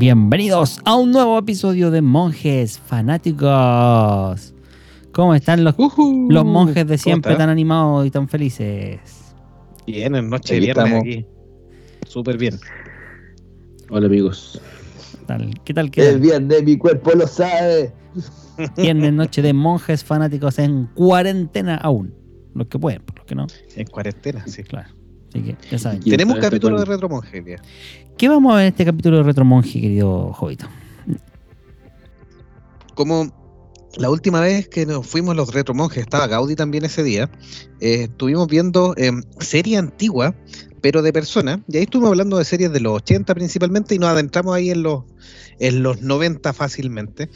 Bienvenidos a un nuevo episodio de Monjes Fanáticos. ¿Cómo están los, los monjes de siempre tan animados y tan felices? Bien, en noche de viernes estamos. aquí. Súper bien. Hola amigos. ¿Qué tal? ¿Qué tal? ¿Qué El viernes mi cuerpo lo sabe. Viernes, noche de monjes fanáticos en cuarentena aún. Los que pueden, por los que no, En cuarentena, sí. claro. Así que ya saben. ¿Quién Tenemos hasta capítulo de cuándo? Retro Monje hoy día. ¿Qué vamos a ver en este capítulo de Retro Monje, querido Jovito? Como la última vez que nos fuimos los Retro Monjes, estaba Gaudi también ese día, eh, estuvimos viendo eh, serie antigua, pero de personas, y ahí estuvimos hablando de series de los 80 principalmente, y nos adentramos ahí en los, en los 90 fácilmente.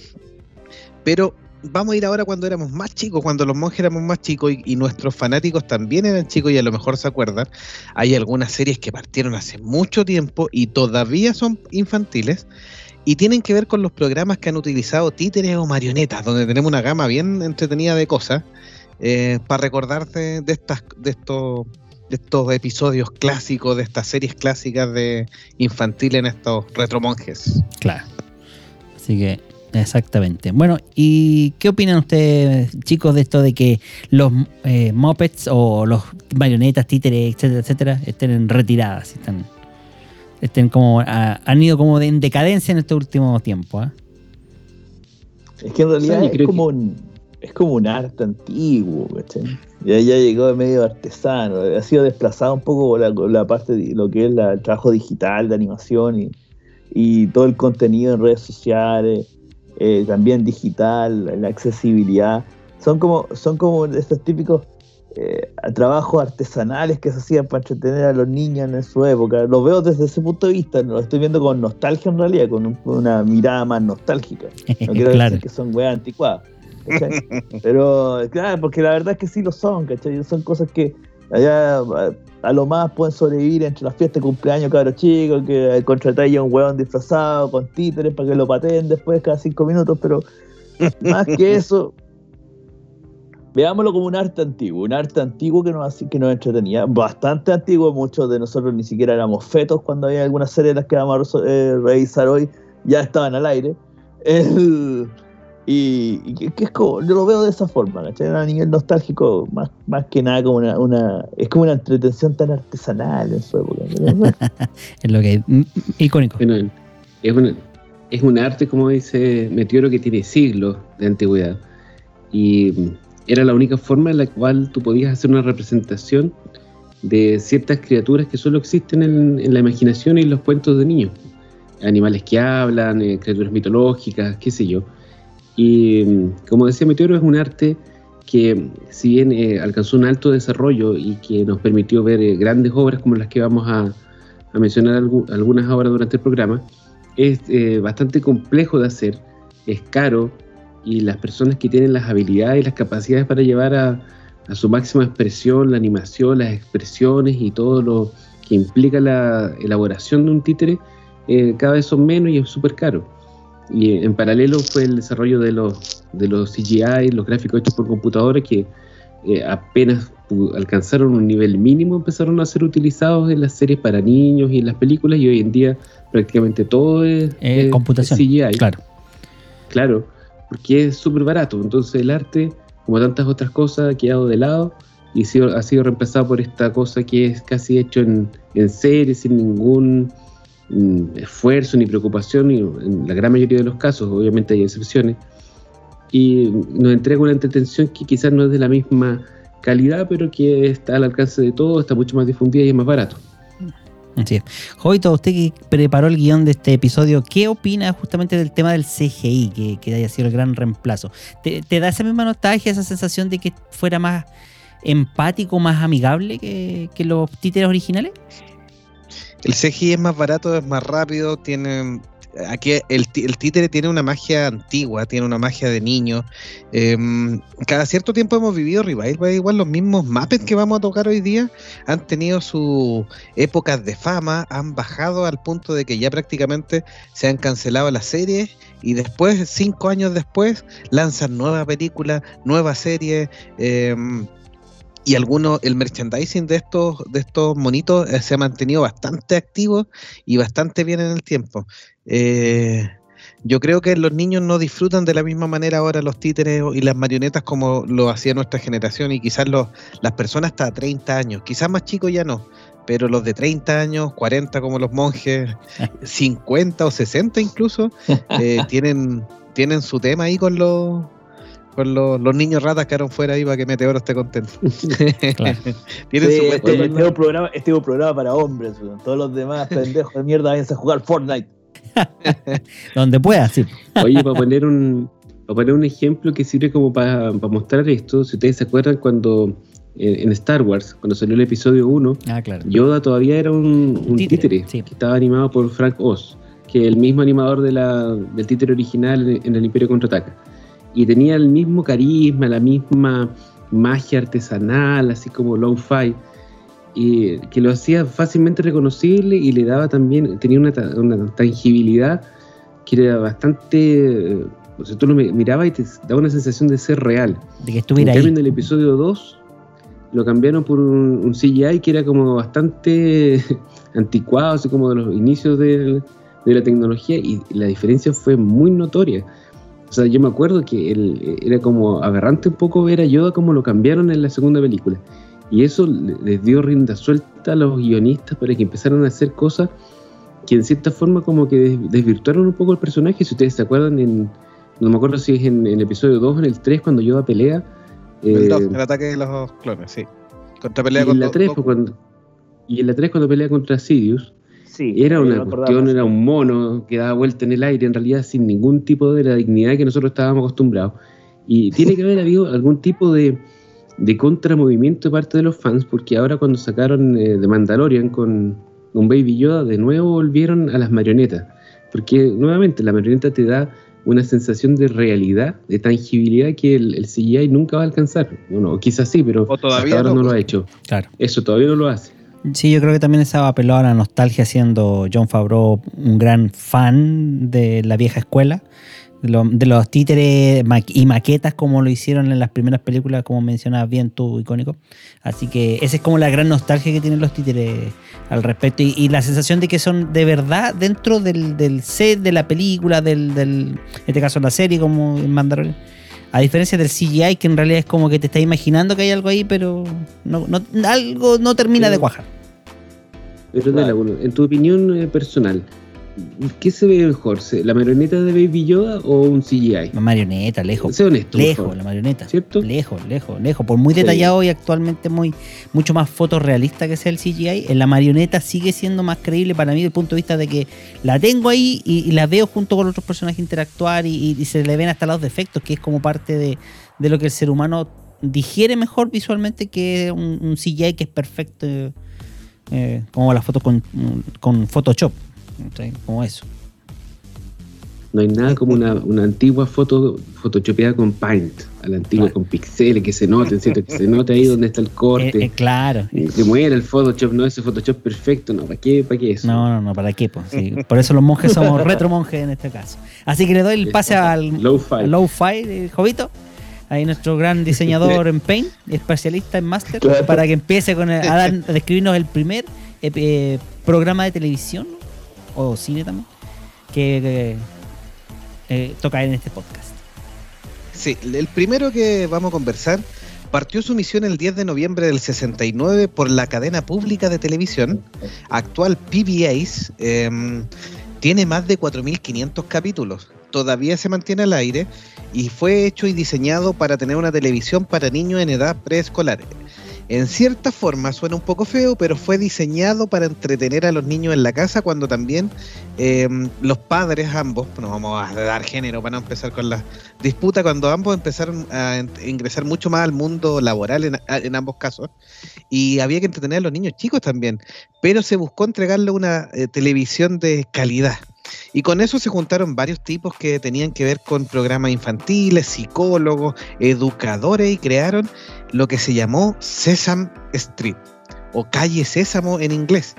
Pero vamos a ir ahora cuando éramos más chicos, cuando los monjes éramos más chicos y, nuestros fanáticos también eran chicos y a lo mejor se acuerdan. Hay algunas series que partieron hace mucho tiempo y todavía son infantiles y tienen que ver con los programas que han utilizado títeres o marionetas, donde tenemos una gama bien entretenida de cosas eh, para recordarte de estas, de estos, de estos episodios clásicos, de estas series clásicas de infantil en estos retromonjes. Claro. Así que, exactamente. Bueno, ¿y qué opinan ustedes, chicos, de esto de que los eh, mopeds o los marionetas, títeres, etcétera, etcétera, estén en retiradas? Están, estén como, ah, han ido como de- en decadencia en este último tiempo. ¿ah? Es que en realidad Sí, es creo como un es como un arte antiguo, ¿cachai? Ya, ya llegó de medio artesano, ha sido desplazado un poco por la, por la parte de lo que es la- el trabajo digital de animación y, y todo el contenido en redes sociales, eh, también digital, la accesibilidad. Son como, son como estos típicos eh, trabajos artesanales que se hacían para entretener a los niños en su época. Lo veo desde ese punto de vista, lo estoy viendo con nostalgia en realidad, con un- una mirada más nostálgica. No quiero claro. decir que son weas anticuadas. ¿cachai? Pero, claro, porque la verdad es que sí lo son, ¿cachai? Son cosas que allá a, lo más pueden sobrevivir entre las fiestas de cumpleaños, cabros chicos, que contratáis a un weón disfrazado con títeres para que lo pateen después cada cinco minutos, pero más que eso, veámoslo como un arte antiguo, un arte antiguo que nos, que nos entretenía, bastante antiguo, muchos de nosotros ni siquiera éramos fetos cuando había algunas series de las que vamos a eh, revisar hoy, ya estaban al aire. El- y, y que, que es como, yo lo veo de esa forma, ¿cachai? A nivel nostálgico, más, más que nada como una, una, es como una entretención tan artesanal en su época. bueno. Es lo que mm, icónico. Bueno, es, una- es un arte, como dice Meteoro, que tiene siglos de antigüedad. Y era la única forma en la cual tú podías hacer una representación de ciertas criaturas que solo existen en, en la imaginación y en los cuentos de niños. Animales que hablan, eh, criaturas mitológicas, qué sé yo. Y como decía Meteoro, es un arte que si bien eh, alcanzó un alto desarrollo y que nos permitió ver eh, grandes obras como las que vamos a, mencionar algu- algunas ahora durante el programa, es eh, bastante complejo de hacer, es caro y las personas que tienen las habilidades y las capacidades para llevar a, a su máxima expresión la animación, las expresiones y todo lo que implica la elaboración de un títere, cada vez son menos y es súper caro. Y en paralelo fue el desarrollo de los, de los CGI, los gráficos hechos por computadora que eh, apenas alcanzaron un nivel mínimo, empezaron a ser utilizados en las series para niños y en las películas y hoy en día prácticamente todo es, Eh, es- computación, es CGI. Claro. Claro, porque es súper barato. Entonces el arte, como tantas otras cosas, ha quedado de lado y ha sido reemplazado por esta cosa que es casi hecho en, en serie, sin ningún esfuerzo ni preocupación, y en la gran mayoría de los casos, obviamente hay excepciones, y nos entrega una entretención que quizás no es de la misma calidad, pero que está al alcance de todos, está mucho más difundida y es más barato. Así es. Jovito, usted que preparó el guion de este episodio, ¿qué opina justamente del tema del CGI, que, que haya sido el gran reemplazo? ¿Te, te da esa misma nostalgia, esa sensación de que fuera más empático, más amigable que, que los títeres originales? El CGI es más barato, es más rápido, tiene aquí el, el títere tiene una magia antigua, tiene una magia de niño. Em, cada cierto tiempo hemos vivido revival, igual los mismos Muppets que vamos a tocar hoy día han tenido sus épocas de fama, han bajado al punto de que ya prácticamente se han cancelado las series y después, cinco años después, lanzan nueva película, nueva serie. em, y algunos, el merchandising de estos, de estos monitos eh, se ha mantenido bastante activo y bastante bien en el tiempo. Eh, yo creo que los niños no disfrutan de la misma manera ahora los títeres y las marionetas como lo hacía nuestra generación y quizás los, las personas hasta 30 años, quizás más chicos ya no, pero los de 30 años, 40 como los monjes, 50 o 60 incluso, eh, tienen, tienen su tema ahí con los... Con los, los niños ratas que quedaron fuera ahí para que Meteoro esté contento. Claro. Tienen Sí, su este, este es un programa, este es un programa para hombres, todos los demás pendejos de mierda vayan a jugar Fortnite. Donde pueda, sí. Oye, para poner un, para poner un ejemplo que sirve como para, para mostrar esto, si ustedes se acuerdan cuando eh, en Star Wars, cuando salió el episodio 1, Ah, claro. Yoda todavía era un, un Títere, títere, sí. que estaba animado por Frank Oz, que es el mismo animador de la, del títere original en, en el Imperio Contraataca. Y tenía el mismo carisma, la misma magia artesanal, así como low-fi, y que lo hacía fácilmente reconocible y le daba también, tenía una, una tangibilidad que era bastante... O sea, tú lo mi- mirabas y te daba una sensación de ser real. De que estuviera en cambio, ahí. en el episodio 2 lo cambiaron por un, un CGI que era como bastante anticuado, así como de los inicios de, de la tecnología, y la diferencia fue muy notoria. O sea, yo me acuerdo que el- era como aberrante un poco ver a Yoda como lo cambiaron en la segunda película. Y eso le- les dio rienda suelta a los guionistas para que empezaran a hacer cosas que en cierta forma como que des- desvirtuaron un poco el personaje. Si ustedes se acuerdan, en, no me acuerdo si es en, en el episodio 2 o en el 3, cuando Yoda pelea. El, eh, dos, el ataque de los clones, sí. Contra y pelea en con la dos- 3 dos- pues, cuando, y en la 3 cuando pelea contra Sidious, Sí, era una cuestión, era un mono que daba vuelta en el aire, en realidad sin ningún tipo de la dignidad que nosotros estábamos acostumbrados. Y tiene que haber habido algún tipo de, de contramovimiento de parte de los fans, porque ahora cuando sacaron eh, The Mandalorian con, con Baby Yoda, de nuevo volvieron a las marionetas. Porque nuevamente la marioneta te da una sensación de realidad, de tangibilidad que el, el CGI nunca va a alcanzar. Bueno, o quizás sí, pero hasta ahora no, no, lo pues. ha hecho. Claro. Eso todavía no lo hace. Sí, yo creo que también estaba apelado a la nostalgia, siendo John Favreau un gran fan de la vieja escuela, de, de los títeres y maquetas como lo hicieron en las primeras películas, como mencionabas bien tú, icónico. Así que esa es como la gran nostalgia que tienen los títeres al respecto y, la sensación de que son de verdad dentro del, set de la película, del, del, en este caso la serie como en Mandalorian. A diferencia del CGI, que en realidad es como que te estás imaginando que hay algo ahí, pero no, no- algo no termina de cuajar. Pero Claro. Nela, bueno, en tu opinión eh, personal, ¿qué se ve mejor? ¿La marioneta de Baby Yoda o un CGI? La marioneta, lejos. Sé honesto, Lejos, la marioneta. ¿Cierto? Lejos, lejos, lejos. Por muy Sí. detallado y actualmente muy mucho más fotorrealista que sea el CGI, en la marioneta sigue siendo más creíble para mí desde el punto de vista de que la tengo ahí y, y la veo junto con otros personajes interactuar y, y- y se le ven hasta los defectos, que es como parte de, de lo que el ser humano digiere mejor visualmente que un, un CGI que es perfecto, eh, como las fotos con, con Photoshop. ¿Sí? Como eso. No hay nada como una, una antigua foto photoshopeada con Paint, a la antigua Claro. con pixeles, que se noten, ¿cierto? Que se note ahí donde está el Eh, corte. eh, claro. Que muera el Photoshop, no ese Photoshop perfecto, no, ¿para qué, para qué eso? No, no, no, ¿para qué? Pues? Sí, por eso los monjes somos retro monjes en este caso. Así que le doy el pase al Low-fi. eh, Jovito. Ahí nuestro gran diseñador en Paint, especialista en Master, Claro. para que empiece con el- a, dar- a describirnos el primer eh, eh, programa de televisión o cine también que eh, toca en este podcast. Sí, el primero que vamos a conversar Partió su misión el 10 de noviembre del 69 por la cadena pública de televisión, actual PBS. em, tiene más de 4.500 capítulos. Todavía se mantiene al aire y fue hecho y diseñado para tener una televisión para niños en edad preescolar. En cierta forma suena un poco feo, pero fue diseñado para entretener a los niños en la casa cuando también eh, los padres ambos, no vamos a dar género para no empezar con la disputa, cuando ambos empezaron a ingresar mucho más al mundo laboral en, en ambos casos, y había que entretener a los niños chicos también, pero se buscó entregarle una eh, televisión de calidad. Y con eso se juntaron varios tipos que tenían que ver con programas infantiles, psicólogos, educadores y crearon lo que se llamó Sesame Street o Calle Sésamo en inglés,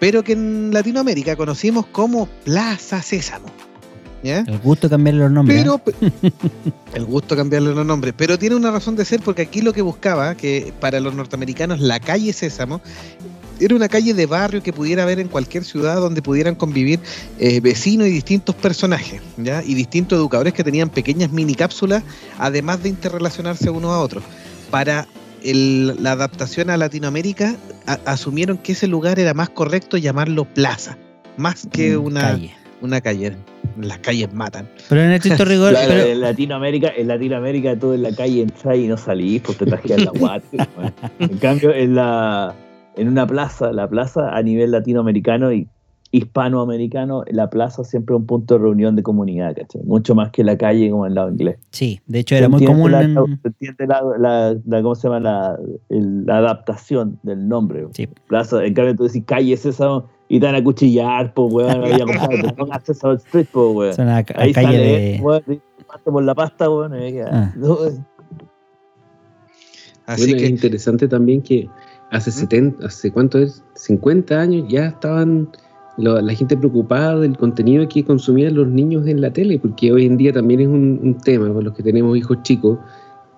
pero que en Latinoamérica conocimos como Plaza Sésamo. El gusto cambiarle los nombres. Pero ¿eh? el gusto cambiarle los nombres, pero tiene una razón de ser porque aquí lo que buscaba, que para los norteamericanos la calle Sésamo era una calle de barrio que pudiera haber en cualquier ciudad donde pudieran convivir eh, vecinos y distintos personajes, ¿ya? Y distintos educadores que tenían pequeñas mini cápsulas, además de interrelacionarse unos a otros. Para el- la adaptación a Latinoamérica, a- asumieron que ese lugar era más correcto llamarlo plaza, más que Mm, una calle. una calle. Las calles matan. Pero en estricto rigor. Pero- en Latinoamérica, en Latinoamérica tú en la calle entras y no salís porque te trajeas la guata. En cambio, en la en una plaza, la plaza a nivel latinoamericano y hispanoamericano, la plaza siempre es un punto de reunión de comunidad, ¿cachai? Mucho más que la calle como el lado inglés. sí, de hecho era muy común. la- en- entiende la, la- la- ¿cómo se llama? La, el- la adaptación del nombre. Sí. Plaza, en cambio tú decís calle Sésamo y te van a cuchillar, pues, weón, había compadre, te pongas Sésamo Street, pues, weón. Ahí calle sale, de. weón, por la pasta, weón, y. Ah. Así bueno, es que interesante también que hace 70, hace cuánto es, 50 años ya estaban lo- la gente preocupada del contenido que consumían los niños en la tele, porque hoy en día también es un, un tema para los que tenemos hijos chicos.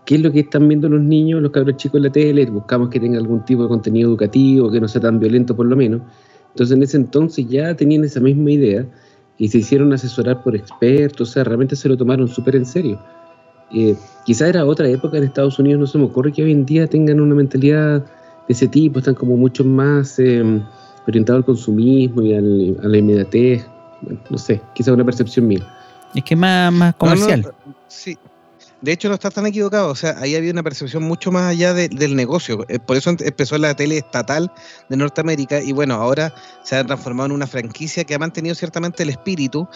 ¿Qué es lo que están viendo los niños, los cabros chicos en la tele? Buscamos que tenga algún tipo de contenido educativo, que no sea tan violento por lo menos. Entonces en ese entonces ya tenían esa misma idea y se hicieron asesorar por expertos, o sea, realmente se lo tomaron súper en serio. Eh, quizá era otra época en Estados Unidos, no se me ocurre que hoy en día tengan una mentalidad de ese tipo, están como mucho más eh, orientados al consumismo y al- a la inmediatez. Bueno, no sé, quizá una percepción mía. Es que más, más comercial. No, no, sí. De hecho, no estás tan equivocado. O sea, ahí había una percepción mucho más allá de- del negocio. Eh, Por eso empezó la tele estatal de Norteamérica y bueno, ahora se ha transformado en una franquicia que ha mantenido ciertamente el espíritu,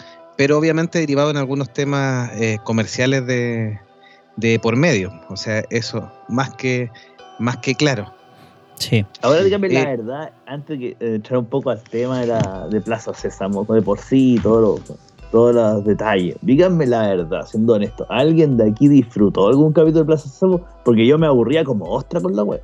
pero obviamente derivado en algunos temas eh, comerciales de, de por medio. O sea, eso más que, más que claro. Sí. Ahora dígame la Eh, verdad, antes de que, entrar un poco al tema de, la, de Plaza Sésamo, de por sí, todos los, todos los detalles. Díganme la verdad, siendo honesto. ¿Alguien de aquí disfrutó algún capítulo de Plaza Sésamo? Porque yo me aburría como ostra con la web.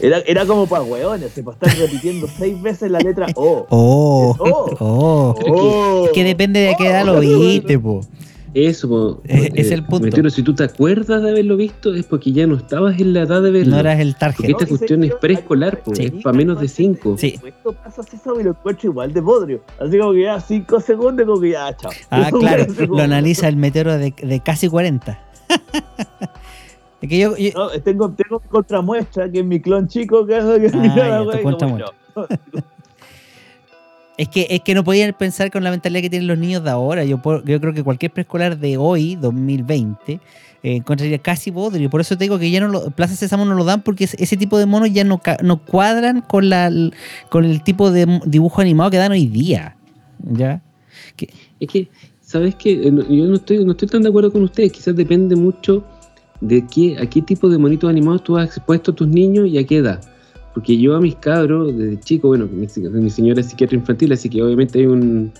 Era, era como para hueones, se para estar repitiendo seis veces la letra O. Oh, Oh. oh. Oh. Es que depende de a qué edad lo viste, po. Eso, po, Es- eh, es el punto. Meteoro, si tú te acuerdas de haberlo visto, es porque ya no estabas en la edad de verlo. No eras el Porque target. esta cuestión es preescolar, po, Sí. es para menos de 5. Sí. Esto pasa Sésamo y lo encuentro igual de podrio. Así como que ya 5 segundos, como que ya, chao. Ah, Eso claro. Lo analiza el meteoro de, de casi 40. es que yo, yo- No, tengo, tengo mi contramuestra, que es mi clon chico, que, que Ah, ya, como, no. Es que, es que no podían pensar con la mentalidad que tienen los niños de ahora. Yo, yo creo que cualquier preescolar de hoy, 2020, eh, encontraría casi bodrio. Por eso te digo que ya no lo, Plaza Sésamo no lo dan porque ese, tipo de monos ya no, no cuadran con, la, con el tipo de dibujo animado que dan hoy día. ¿Ya? Es que, ¿sabes qué? Eh, Yo no estoy, no estoy tan de acuerdo con ustedes. Quizás depende mucho de qué, a qué tipo de monitos animados tú has expuesto a tus niños y a qué edad. Porque yo a mis cabros, desde chico, bueno, mi, mi señora es psiquiatra infantil, así que obviamente hay un,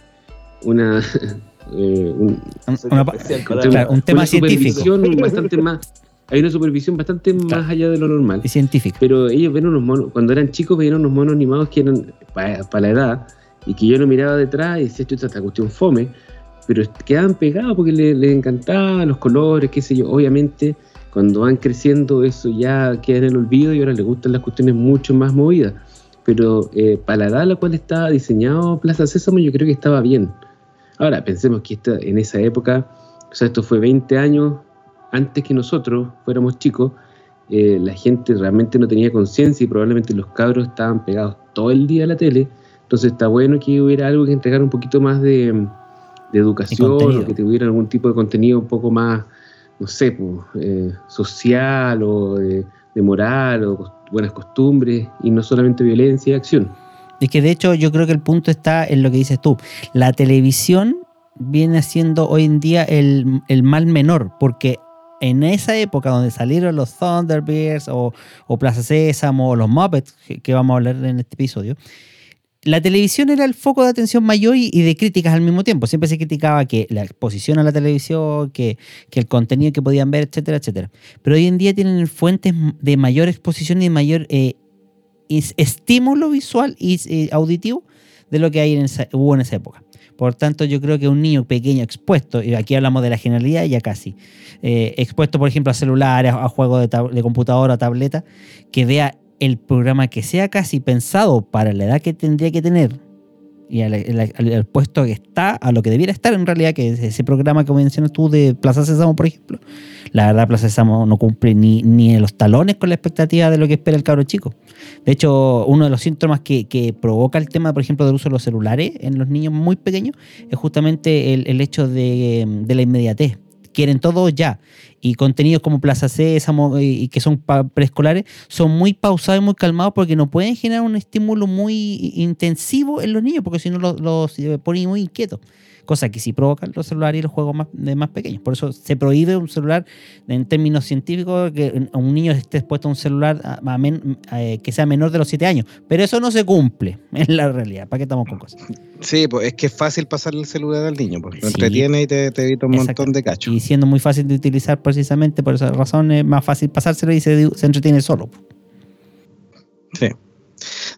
una, eh, un, una especial claro, un tema una científico supervisión bastante más, hay una supervisión bastante Claro. más allá de lo normal. y científico. Pero ellos ven unos monos, cuando eran chicos veían unos monos animados que eran para la edad y que yo lo miraba detrás y decía, chuta, esta cuestión fome, pero quedaban pegados porque les le encantaban los colores, qué sé yo. Obviamente, cuando van creciendo, eso ya queda en el olvido y ahora les gustan las cuestiones mucho más movidas. Pero eh, para la edad a la cual estaba diseñado Plaza Sésamo, yo creo que estaba bien. Ahora, pensemos que esta, en esa época, o sea, esto fue 20 años antes que nosotros fuéramos chicos, eh, la gente realmente no tenía conciencia y probablemente los cabros estaban pegados todo el día a la tele. Entonces está bueno que hubiera algo que entregar un poquito más de, de educación o que tuviera algún tipo de contenido un poco más, no sé, pues, eh, social o de, de moral o buenas costumbres y no solamente violencia y acción. Es que de hecho yo creo que el punto está en lo que dices tú. La televisión viene siendo hoy en día el, el mal menor, porque en esa época donde salieron los Thunderbirds o, o Plaza Sésamo o los Muppets, que, que vamos a hablar en este episodio, la televisión era el foco de atención mayor y, de críticas al mismo tiempo. Siempre se criticaba que la exposición a la televisión, que, el contenido que podían ver, etcétera, etcétera. Pero hoy en día tienen fuentes de mayor exposición y de mayor eh, estímulo visual y eh, auditivo de lo que hay en esa- hubo en esa época. Por tanto, yo creo que un niño pequeño expuesto, y aquí hablamos de la generalidad ya casi, eh, expuesto, por ejemplo, a celulares, a, a juegos de, de computadora, tableta, que vea el programa que sea casi pensado para la edad que tendría que tener y al, puesto que está, a lo que debiera estar en realidad, que es ese programa que mencionas tú de Plaza Sésamo, por ejemplo. La verdad, Plaza Sésamo no cumple ni, ni los talones con la expectativa de lo que espera el cabro chico. De hecho, uno de los síntomas que, que provoca el tema, por ejemplo, del uso de los celulares en los niños muy pequeños es justamente el, el hecho de, de la inmediatez. Quieren todo ya. Y contenidos como Plaza Sésamo y, y que son preescolares son muy pausados y muy calmados porque no pueden generar un estímulo muy intensivo en los niños porque si no los, los eh, pone muy inquietos. Cosa que sí provocan los celulares y los juegos más, de más pequeños. Por eso se prohíbe un celular en términos científicos que un niño esté expuesto a un celular a- a men- eh, que sea menor de los 7 años. Pero eso no se cumple en la realidad. ¿Para qué estamos con cosas? Sí, pues es que es fácil pasarle el celular al niño, pues lo Sí. entretiene y te, te evita un montón de cachos. Y siendo muy fácil de utilizar precisamente por esa razón es más fácil pasárselo y se, se entretiene solo. Sí.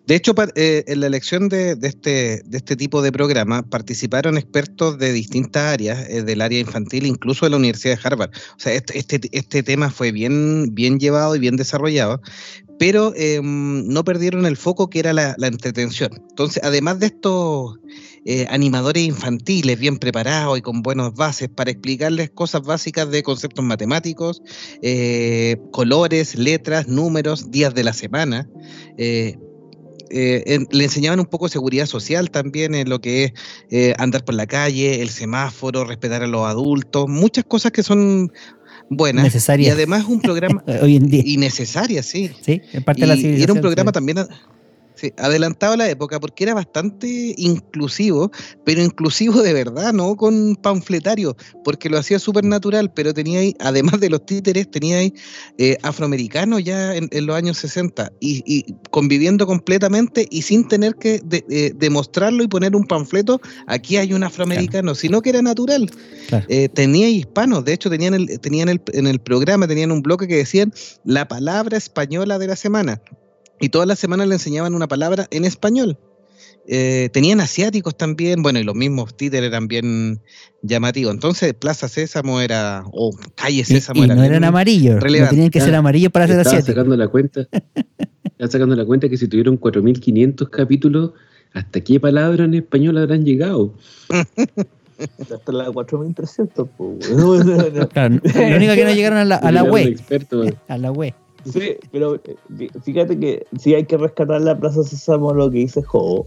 De hecho, eh, en la elección este, de este tipo de programa participaron expertos de distintas áreas, eh, del área infantil, incluso de la Universidad de Harvard. O sea, este, este, este tema fue bien, llevado y bien desarrollado, pero eh, no perdieron el foco que era la, la entretención. Entonces, además de estos eh, animadores infantiles bien preparados y con buenas bases para explicarles cosas básicas de conceptos matemáticos, colores, letras, números, días de la semana, eh, en- le enseñaban un poco seguridad social también en lo que es eh, andar por la calle, el semáforo, respetar a los adultos, muchas cosas que son buenas. Necesarias. Y además un programa Hoy en día. y necesarias, sí. Sí, es parte de la Y- y civilización. era un programa sí. también sí, adelantado a la época porque era bastante inclusivo, pero inclusivo de verdad, no con panfletario, porque lo hacía súper natural, pero tenía ahí, además de los títeres, tenía ahí eh, afroamericanos ya en, en los años 60 y, y conviviendo completamente y sin tener que de- eh, demostrarlo y poner un panfleto, aquí hay un afroamericano, sino que era natural. Claro. Eh, tenía hispanos, de hecho tenían, el, tenían el, en el programa, tenían un bloque que decían la palabra española de la semana. Y todas las semanas le enseñaban una palabra en español. Eh, tenían asiáticos también, bueno, y los mismos títeres eran bien llamativos. Entonces, Plaza Sésamo era, o Calle Sésamo y era. no eran amarillos, no relevante. tenían que ser amarillos para ser asiáticos. sacando la cuenta. Estaba sacando la cuenta que si tuvieron 4.500 capítulos, ¿hasta qué palabra en español habrán llegado? Hasta la 4300, pues, weón. No, no, no. Claro, lo único que no llegaron a la, a la web. experto, A la web. Sí, pero eh, fí- fíjate que sí hay que rescatar la Plaza Sésamo lo que dice Jobo,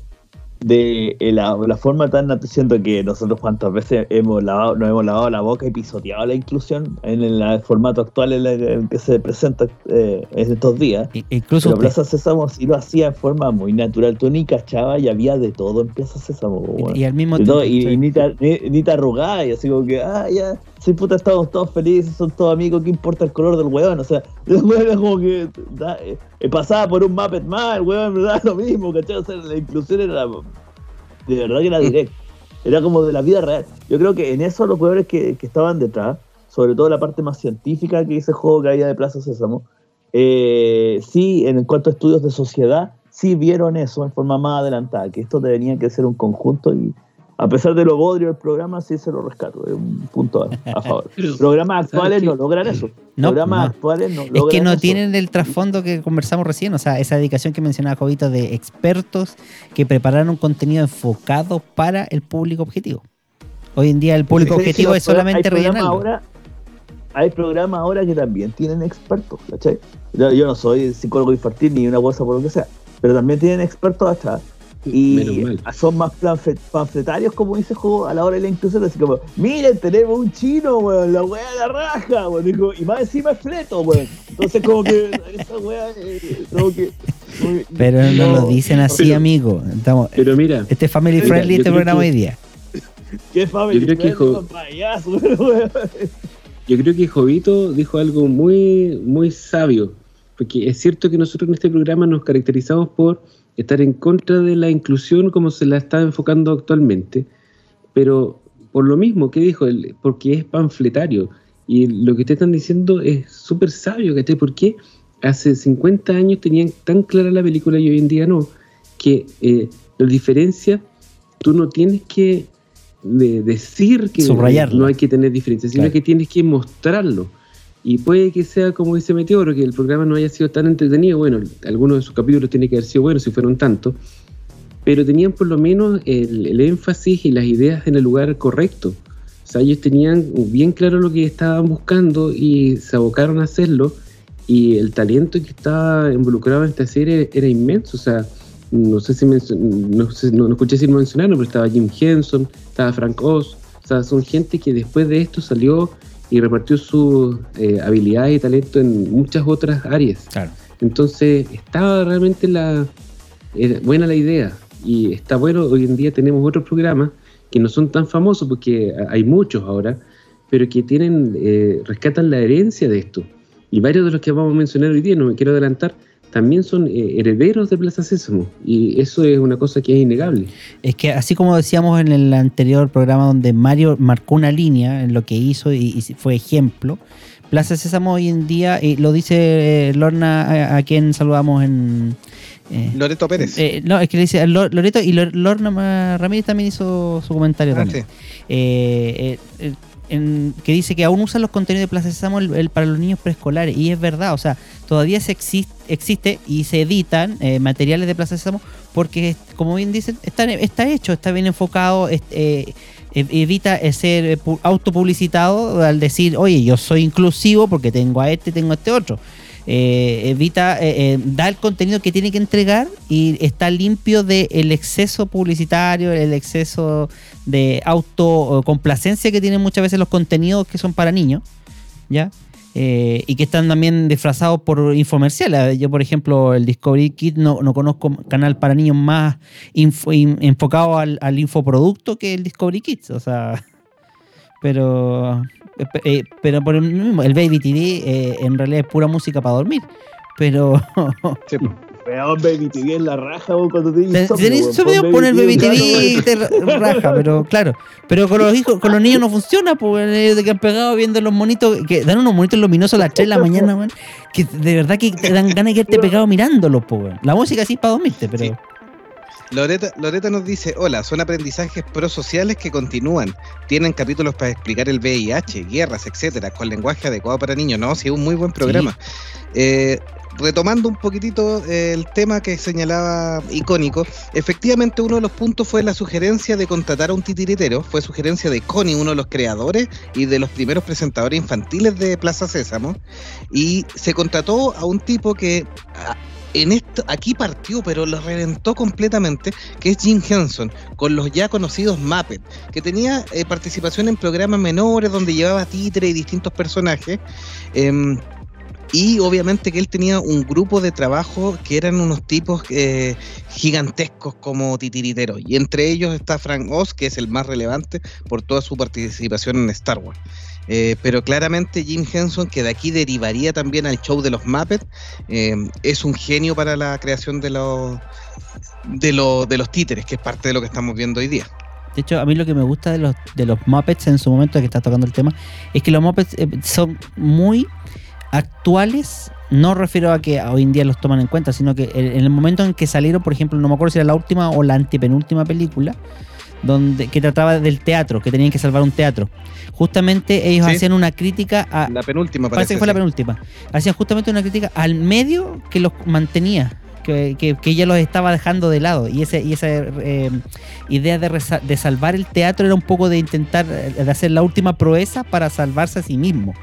de eh, la, la forma tan siento que nosotros cuántas veces hemos lavado, nos hemos lavado la boca y pisoteado la inclusión en el, el formato actual en el, que se presenta eh, en estos días. I- Incluso Pero. Plaza Sésamo sí lo hacía en forma muy natural. Tú ni cachabas y había de todo en Plaza Sésamo. Y, y al mismo tiempo. todo, y, sí. y ni, te, ni, ni te arrugás, y así como que, ah, ya, sí, puta, estamos todos felices, son todos amigos, ¿qué importa el color del weón? O sea, el weón era como que da, eh, eh, pasaba por un Muppet más, el weón daba lo mismo, ¿cachai? O sea, la inclusión era, de verdad que era directa, era como de la vida real. Yo creo que en eso los weones que, que estaban detrás, sobre todo la parte más científica que ese juego que había de Plaza Sésamo, eh, sí, en cuanto a estudios de sociedad, sí vieron eso en forma más adelantada, que esto tenía que ser un conjunto y a pesar de lo bodrio del programa, sí se lo rescato, es un punto a, a favor. Programas actuales no logran eso. No, Programas no. actuales no Es logran que no eso. tienen el trasfondo que conversamos recién, o sea, esa dedicación que mencionaba Jovito de expertos que prepararon un contenido enfocado para el público objetivo. Hoy en día el público Sí, objetivo es solamente ahora hay programas ahora que también tienen expertos, ¿cachai? Yo, yo no soy psicólogo infantil ni una cosa por lo que sea, pero también tienen expertos atrás. Y Menos mal. son más panfletarios, como dice juego a la hora de la inclusión, así como, miren, tenemos un chino, weón, la weá de la raja, weón, y más encima es fleto, weón. Entonces como que esa weá, eh, como que... Pero no, lo dicen así, pero- amigo. Estamos, Pero mira, este es family friendly este programa que- hoy día. ¿Qué family Yo creo que friendly, hijo- payaso, weón. yo creo que Jovito dijo algo muy, muy sabio, porque es cierto que nosotros en este programa nos caracterizamos por estar en contra de la inclusión como se la está enfocando actualmente, pero por lo mismo que dijo él, porque es panfletario, y lo que ustedes están diciendo es súper sabio, ¿cachai? Porque hace 50 años tenían tan clara la película y hoy en día no, que eh, la diferencia tú no tienes que de- decir que Subrayarla. no hay que tener diferencia, sino Claro. que tienes que mostrarlo. Y puede que sea como dice Meteoro, que el programa no haya sido tan entretenido. Bueno, algunos de sus capítulos tienen que haber sido buenos si fueron tantos, pero tenían por lo menos el, énfasis y las ideas en el lugar correcto. O sea, ellos tenían bien claro lo que estaban buscando y se abocaron a hacerlo. Y el talento que estaba involucrado en esta serie era inmenso. O sea, no sé si no, no- escuché si mencionaron, pero estaba Jim Henson, estaba Frank Oz. O sea, son gente que después de esto salió y repartió sus eh, habilidades y talento en muchas otras áreas. Claro. Entonces, estaba realmente la era buena la idea. Y está bueno, hoy en día tenemos otros programas que no son tan famosos porque hay muchos ahora, pero que tienen, eh, rescatan la herencia de esto. Y varios de los que vamos a mencionar hoy día, no me quiero adelantar, también son eh, herederos de Plaza Sésamo. Y eso es una cosa que es innegable. Es que así como decíamos en el anterior programa donde Mario marcó una línea en lo que hizo y, y fue ejemplo, Plaza Sésamo hoy en día, y lo dice eh, Lorna, a, a quien saludamos en... eh, Loreto Pérez. eh, no, es que le dice Lor- Loreto y Lor- Lorna Ramírez también hizo su comentario Ah, también. Eh, eh, eh, en- que dice que aún usan los contenidos de Plaza Sésamo el- para los niños preescolares. Y es verdad, o sea, todavía se existe, existe y se editan eh, materiales de Plaza Sésamo porque, como bien dicen, está, está hecho, está bien enfocado, eh, ev- evita eh, ser eh, pu- autopublicitado al decir, oye, yo soy inclusivo porque tengo a este, tengo a este otro. Eh, evita, eh, eh, da el contenido que tiene que entregar y está limpio del exceso publicitario, el exceso de autocomplacencia que tienen muchas veces los contenidos que son para niños, ¿ya? Y que están también disfrazados por infomerciales. Yo, por ejemplo, el Discovery Kids no, no conozco canal para niños más enfocado al, al infoproducto que el Discovery Kids. O sea, pero, eh, pero por el mismo, el Baby TV eh, en realidad es pura música para dormir. Pero Sí. Weón, Baby TV en la raja, weón, cuando te Te- Tenés insomnio, pon el Baby TV y te ra- raja, pero claro. Pero con los hijos, con los niños no funciona, pues ellos se quedan pegados viendo los monitos, que dan unos monitos luminosos a las 3 de la mañana, weón. Que de verdad que te dan ganas de quedarte pegado mirándolos, pues, weón. La música sí es para dormirte, pero. Sí. Loreta, Loreta nos dice, hola, son aprendizajes prosociales que continúan. Tienen capítulos para explicar el VIH, guerras, etcétera, con lenguaje adecuado para niños. No, sí, es un muy buen programa. Eh, retomando un poquitito eh, el tema que señalaba icónico, efectivamente uno de los puntos fue la sugerencia de contratar a un titiritero, fue sugerencia de Connie, uno de los creadores y de los primeros presentadores infantiles de Plaza Sésamo, y se contrató a un tipo que en esto, aquí partió, pero lo reventó completamente, que es Jim Henson, con los ya conocidos Muppet, que tenía eh, participación en programas menores donde llevaba títere y distintos personajes. em, y obviamente que él tenía un grupo de trabajo que eran unos tipos eh, gigantescos como titiriteros. Y entre ellos está Frank Oz, que es el más relevante por toda su participación en Star Wars. Eh, pero claramente Jim Henson, que de aquí derivaría también al show de los Muppets, eh, es un genio para la creación de los, de, los, de los títeres, que es parte de lo que estamos viendo hoy día. De hecho, a mí lo que me gusta de los, de los Muppets en su momento que está tocando el tema es que los Muppets eh, son muy actuales. No refiero a que hoy en día los toman en cuenta, sino que en el momento en que salieron, por ejemplo, no me acuerdo si era la última o la antepenúltima película, donde que trataba del teatro, que tenían que salvar un teatro. Justamente ellos Sí. hacían una crítica a, La penúltima parece parece. que fue la penúltima. Hacían justamente una crítica al medio que los mantenía, que, que, que ella los estaba dejando de lado. Y, ese, y esa eh, idea de, resa- de salvar el teatro era un poco de intentar eh, de hacer la última proeza para salvarse a sí mismo.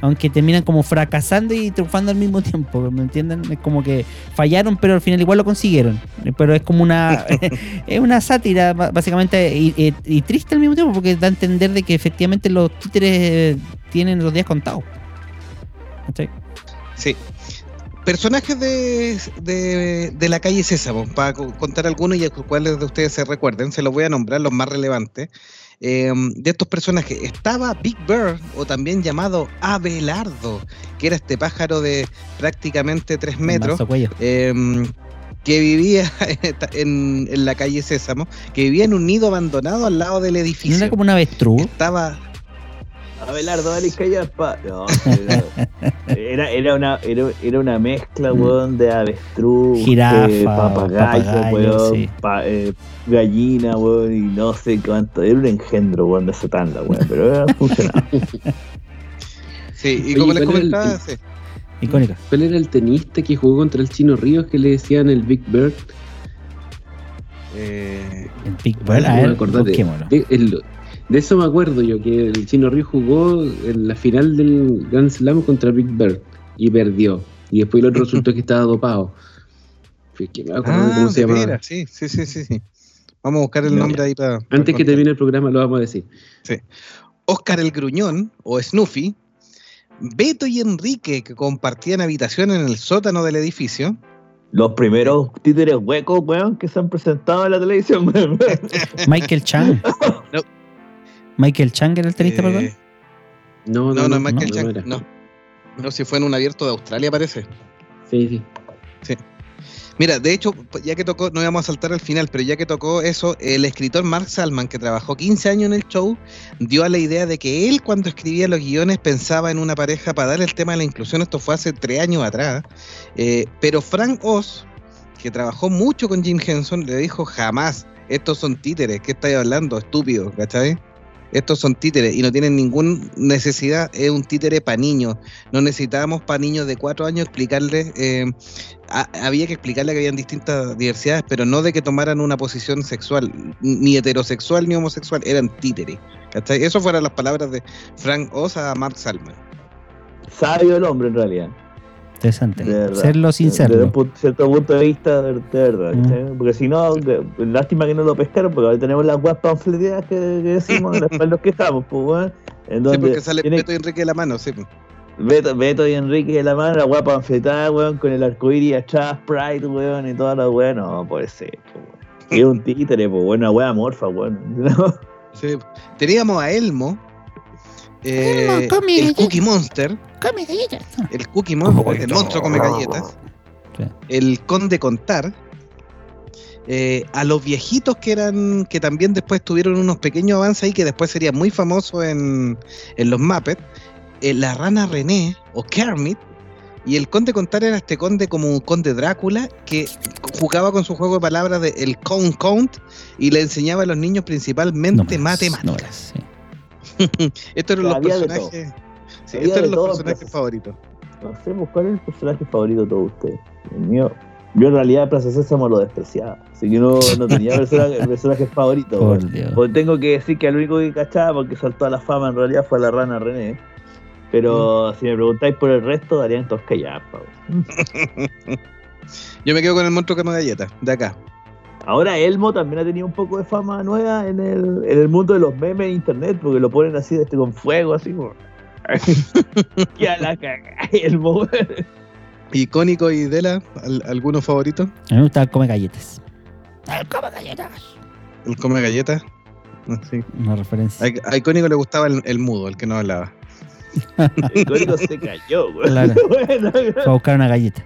Aunque terminan como fracasando y triunfando al mismo tiempo, ¿me entienden? Es como que fallaron, pero al final igual lo consiguieron. Pero es como una es una sátira básicamente y, y- y triste al mismo tiempo porque da a entender de que efectivamente los títeres eh, tienen los días contados. Sí. Personajes de, de, de la calle Sésamo, para co- contar algunos y a cuáles de ustedes se recuerden, se los voy a nombrar los más relevantes. Eh, de estos personajes estaba Big Bird, o también llamado Abelardo, que era este pájaro de prácticamente 3 metros, eh, que vivía en, en la calle Sésamo, que vivía en un nido abandonado al lado del ¿No edificio. era como un avestruz? Estaba Abelardo, dale Callaspa. No, era, era, una, era, era una mezcla, Mm. weón, de avestruz, Jirafa, eh, papagayo, papagayo, weón, sí. pa- eh, gallina, weón, y no sé cuánto. Era un engendro, weón, de esa tanda, weón, pero era funcionaba. Sí, y Oye, como les ¿cuál era el- comentaba, sí. Icónica. ¿Cuál era el tenista que jugó contra el Chino Ríos que le decían el Big Bird? Eh, El Big Bird, a ver, el- de eso me acuerdo yo, que el Chino Ríos jugó en la final del Grand Slam contra Big Bird y perdió. Y después el otro resultó que estaba dopado. Que me acuerdo ah, cómo se llamaba. sí, sí, sí, sí, sí. Vamos a buscar el Ya, nombre ahí para. Antes que termine el programa lo vamos a decir. Oscar el Gruñón o Snoopy, Beto y Enrique, que compartían habitación en el sótano del edificio. Los primeros títeres huecos, weón, que se han presentado en la televisión, weón. Michael Chang. No. Michael Chang era el tenista, Eh, perdón. No, no, no, es Michael no Chang, era. no. No, si fue en un abierto de Australia, parece. Sí, sí. Mira, de hecho, ya que tocó, no íbamos a saltar al final, pero ya que tocó eso, el escritor Mark Salman, que trabajó 15 años en el show, dio a la idea de que él cuando escribía los guiones pensaba en una pareja para dar el tema de la inclusión, esto fue hace tres años atrás, eh, pero Frank Oz, que trabajó mucho con Jim Henson, le dijo jamás, estos son títeres, ¿qué estáis hablando? Estúpido, ¿cachai? Estos son títeres y no tienen ninguna necesidad, es un títere para niños. No necesitábamos para niños de cuatro años explicarles eh, había que explicarle que habían distintas diversidades, pero no de que tomaran una posición sexual, ni heterosexual ni homosexual, eran títeres. ¿cachai? Eso fueron las palabras de Frank Oz a Mark Salman. Sabio el hombre, en realidad. Interesante. Serlo sin Desde serlo. un cierto punto de vista, de, de verdad. Mm. Porque si no, lástima que no lo pescaron, porque ahora tenemos las guas panfleteadas que, que decimos, después nos quejamos, pues, weón. En Sí, donde porque sale tiene- Beto y Enrique de la mano, sí. pues. Beto, Beto y Enrique de la mano, la guapa panfletada, weón, con el arcoíris atrás, Pride, weón, y toda la weón. No, puede ser, pues, es un títere, pues, weón, una wea morfa, weón. ¿no? Sí. Teníamos a Elmo, eh, el. Cookie Monster, Come galletas. el Cookie Monster, el monstruo come galletas, Sí. el Conde Contar, eh, a los viejitos que eran, que también después tuvieron unos pequeños avances ahí, que después sería muy famoso en, en los Muppets, eh, la rana René o Kermit, y el Conde Contar era este conde como un conde Drácula que jugaba con su juego de palabras de el count count y le enseñaba a los niños principalmente matemáticas. sí. Estos eran los personajes. Sí, estos eran los todo, personajes favoritos. No sé, pues, ¿cuál es el personaje favorito de todos ustedes? El mío. Yo en realidad Plaza Sésamo lo despreciaba. Así que no, no tenía personaje, personaje favorito. Por weón. Dios. Pues tengo que decir que el único que cachaba porque saltó a la fama en realidad fue la rana René. Pero si me preguntáis por el resto, darían todos callados. Yo me quedo con el monstruo que me galleta, de acá. Ahora Elmo también ha tenido un poco de fama nueva en el, en el mundo de los memes de internet, porque lo ponen así este, con fuego, así como. ya la cagá, Elmo. Icónico y Dela, ¿al- ¿alguno favorito? A mí me gustaba comer galletas. El come galletas. El come galletas. No, sí. Una referencia. A, a Icónico le gustaba el, el mudo, el que no hablaba. El código se cayó, weón. Claro. Bueno, Fue a buscar una galleta.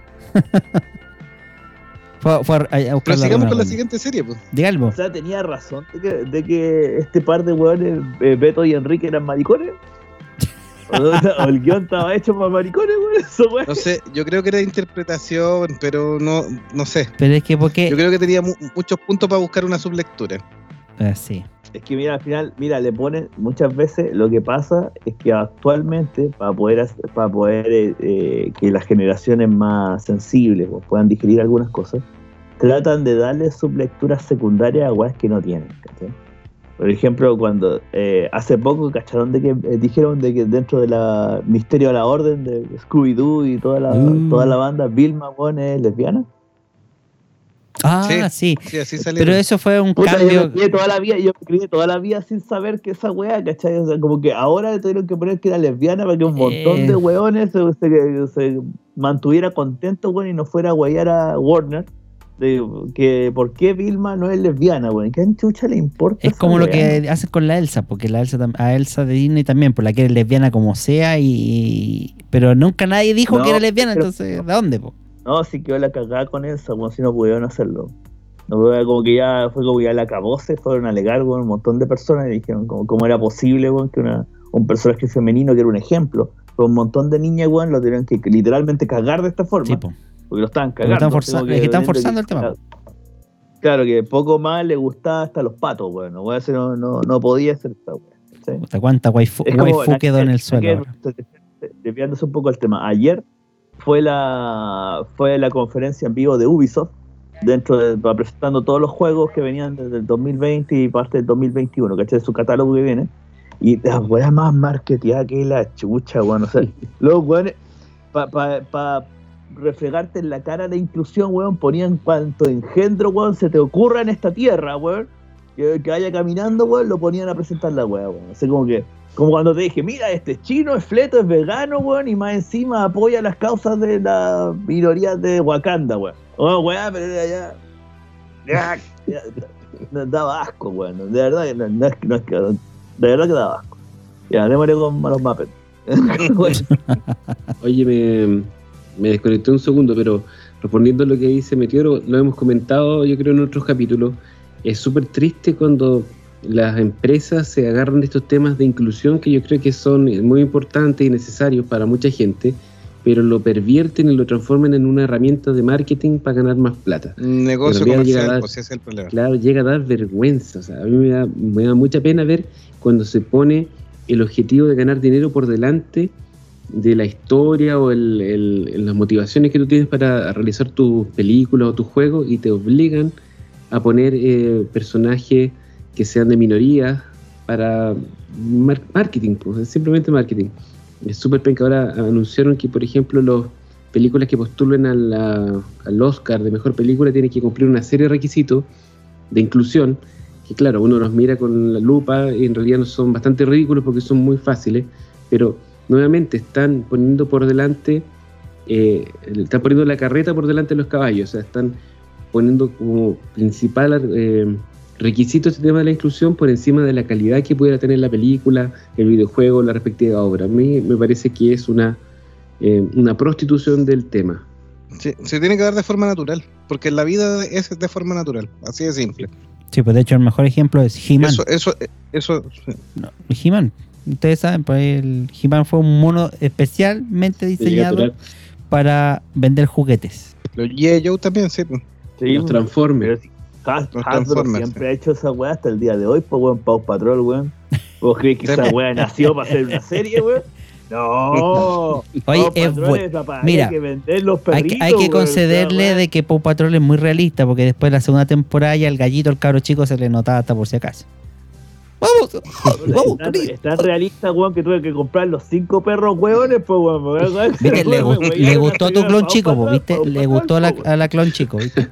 Fue, fue a, a buscar Pero sigamos con la siguiente serie, pues. Diga algo. O sea, tenía razón de que, de que este par de weones, eh, Beto y Enrique, eran maricones. O, el guion estaba hecho para maricones. Eso, weón. No sé, yo creo que era interpretación, pero no, no sé. Pero es que porque. Yo creo que tenía mu- muchos puntos para buscar una sublectura. Ah, sí. Es que mira, al final, mira, le ponen muchas veces lo que pasa es que actualmente para poder hacer- para poder eh, eh, que las generaciones más sensibles pues, puedan digerir algunas cosas, tratan de darle sublecturas secundarias a weas que no tienen, ¿cachai? Por ejemplo, cuando eh, hace poco cacharon de que eh, dijeron de que dentro de la Misterio a la Orden de Scooby-Doo y toda la, Mm. toda la banda, Vilma Bon es lesbiana. Ah, sí. Sí. Pero eso fue un Puta, yo cambio. me crié toda la vida, yo me crié toda la vida sin saber que esa weá, ¿cachai? O sea, como que ahora le tuvieron que poner que era lesbiana para que un montón Eh. de weones se, se- se mantuviera contento, weón, y no fuera a guayar a Warner. De, que por qué Vilma no es lesbiana, weón. ¿Qué chucha le importa? Es como lo que hacen con la Elsa, porque la Elsa a Elsa de Disney también, por la que es lesbiana como sea, y pero nunca nadie dijo No, que era lesbiana, pero- entonces, ¿de dónde? po? No, sí quedó la cagada con esa, weón, si no pudieron hacerlo. No, como que ya fue como ya la acabó, se fueron a alegar, weón, un montón de personas y dijeron como, cómo era posible, que una, un personaje femenino que era un ejemplo, pero un montón de niñas, weón, lo tuvieron que, que literalmente cagar de esta forma, Sí, po. porque lo estaban Porque cagando. están forza- como es que están forzando el tema, Claro, que poco más le gustaba hasta los patos, weón, no, weón, ese no, no, no podía hacer esta, weón. ¿sí? ¿Cuánta waifu, waifu quedó en el suelo? que-? Desviándose un poco el tema. Ayer fue la fue la conferencia en vivo de Ubisoft, dentro de, presentando todos los juegos que venían desde el 2020 y parte del 2021, ¿cachai? Su catálogo que viene. Y la weá más marketeada que la chucha, weón. O sea, los weones, para pa, pa refregarte en la cara la inclusión, weón, ponían cuanto engendro, weón, se te ocurra en esta tierra, weón. Que, que vaya caminando, weón, lo ponían a presentar la weá, weón. Sea, como que, como cuando te dije, mira, este es chino, es fleto, es vegano, weón, y más encima apoya las causas de la minoría de Wakanda, weón. Oh, weá, pero era ya. Ya, ya, no, daba asco, weón. De verdad que no, no es, no es que. De verdad que daba asco. Ya, démosle con los Muppets. Oye, me, me desconecté un segundo, pero respondiendo a lo que dice Meteoro, lo hemos comentado yo creo en otros capítulos, es súper triste cuando las empresas se agarran de estos temas de inclusión que yo creo que son muy importantes y necesarios para mucha gente, pero lo pervierten y lo transforman en una herramienta de marketing para ganar más plata. Un negocio comercial, dar- pues es el problema. Claro, llega a dar vergüenza. O sea, a mí me da, me da mucha pena ver cuando se pone el objetivo de ganar dinero por delante de la historia o el- el- las motivaciones que tú tienes para realizar tus películas o tus juegos y te obligan a poner eh, personajes que sean de minoría para mar- marketing, pues, es simplemente marketing. Es súper penca. Ahora anunciaron que, por ejemplo, las películas que postulen a la- al Oscar de mejor película tienen que cumplir una serie de requisitos de inclusión, que claro, uno los mira con la lupa y en realidad son bastante ridículos porque son muy fáciles, pero nuevamente están poniendo por delante, eh, están poniendo la carreta por delante de los caballos, o sea, están poniendo como principal eh, requisito este tema de la inclusión por encima de la calidad que pudiera tener la película, el videojuego, la respectiva obra. A mí me parece que es una, eh, una prostitución del tema. Sí, se tiene que dar de forma natural, porque la vida es de forma natural, así de simple. Sí, pues de hecho el mejor ejemplo es He-Man. Eso, eso, eso, No, He-Man. Ustedes saben, pues el He-Man fue un mono especialmente diseñado para vender juguetes. los G.I. Joe también, sí. pues. sí, Los Transformers. Hasbro siempre ha hecho esa weá hasta el día de hoy, pues weón, Pau Patrol, weón. ¿Vos crees que esa weá nació para hacer una serie, weón? No. Oye, es Patrol para- Mira, hay que vender los Hay, perritos, que- hay que concederle de que Paw Patrol es muy realista, porque después de la segunda temporada ya el gallito, el cabro chico, se le notaba hasta por si acaso. ¡Vamos! ¡Vamos! Es tan, realista, weón, que tuve que comprar los cinco perros, weones, pues, weón. weón. ¿Viste? Le, Weón, gu- weón, le gustó tu clon chico, po, ¿viste? Le gustó a la, weón. a la clon chico, ¿viste?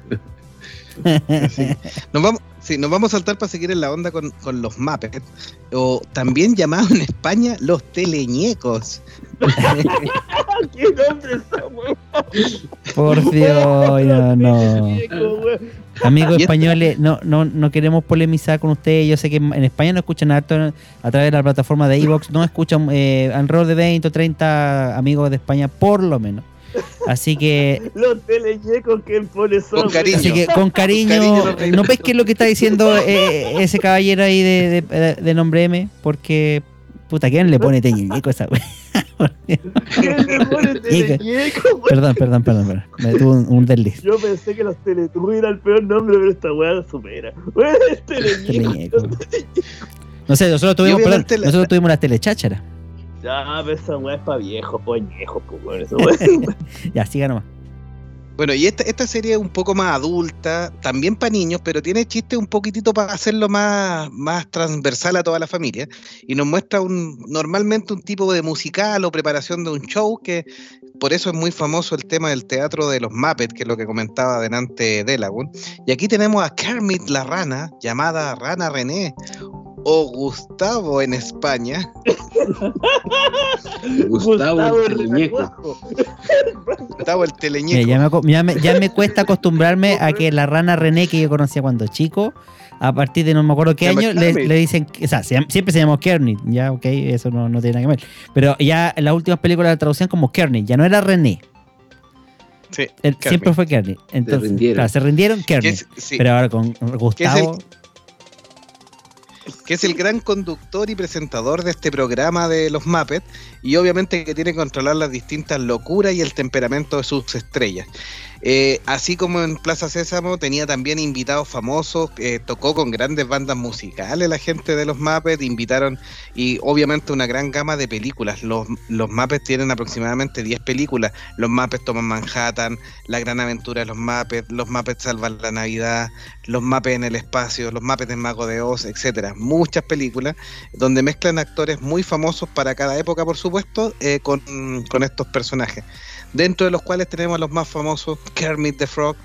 Sí. Nos vamos, sí, nos vamos a saltar para seguir en la onda con, con los Muppets, o también llamados en España los teleñecos. ¿Qué nombre es esa, weón? Por Dios, no. Amigos Y esto- españoles, no, no, no queremos polemizar con ustedes. Yo sé que en España no escuchan harto a través de la plataforma de Evox, no escuchan eh, alrededor de 20 o 30 amigos de España, por lo menos. Así que, Los teleñecos que él pone son. Con cariño. así que con cariño, cariño nos reímos. ¿no ves qué es lo que está diciendo eh, ese caballero ahí de, de- de nombre M? Porque, puta, ¿quién le pone teñico a esa wea? ¿Quién le pone? Perdón, perdón, perdón, perdón. Me tuvo un, un desliz. Yo pensé que los Teletubbies era el peor nombre, pero esta weá supera. Teleñeco. Teleñeco. No sé, nosotros tuvimos, perdón, obviamente la- nosotros tuvimos las telechácharas. Ya, pero esa weá es pa' viejos, pues weón. Esa weá. Ya, siga nomás. Bueno, y esta, esta serie es un poco más adulta, también para niños, pero tiene chistes un poquitito para hacerlo más, más transversal a toda la familia. Y nos muestra un normalmente un tipo de musical o preparación de un show que por eso es muy famoso el tema del teatro de los Muppets, que es lo que comentaba adelante Delagun. Y aquí tenemos a Kermit la rana, llamada Rana René, o Gustavo en España. Gustavo el teleñeco. Gustavo el Mira, teleñeco. ya, me, aco- ya me- ya me cuesta acostumbrarme a que la rana René que yo conocía cuando chico, a partir de no me acuerdo qué año, le, dicen, o sea, se siempre se llamó Kermit, ya, ok, eso no, no tiene nada que ver. Pero ya en las últimas películas la traducían como Kermit, ya no era René, Sí, siempre fue Kermit. Entonces, rindieron. claro, se rindieron es, sí, Pero ahora con Gustavo, que es el gran conductor y presentador de este programa de los Muppets y obviamente que tiene que controlar las distintas locuras y el temperamento de sus estrellas. Eh, así como en Plaza Sésamo tenía también invitados famosos, eh, tocó con grandes bandas musicales la gente de los Muppets, invitaron y obviamente una gran gama de películas. Los, los tienen aproximadamente 10 películas. Los Muppets toman Manhattan, La gran aventura de los Muppets, Los Muppets salvan la Navidad, Los Muppets en el espacio, Los Muppets en Mago de Oz, etcétera. Muchas películas donde mezclan actores muy famosos para cada época, por supuesto, eh, con estos personajes. Dentro de los cuales tenemos a los más famosos, Kermit the Frog,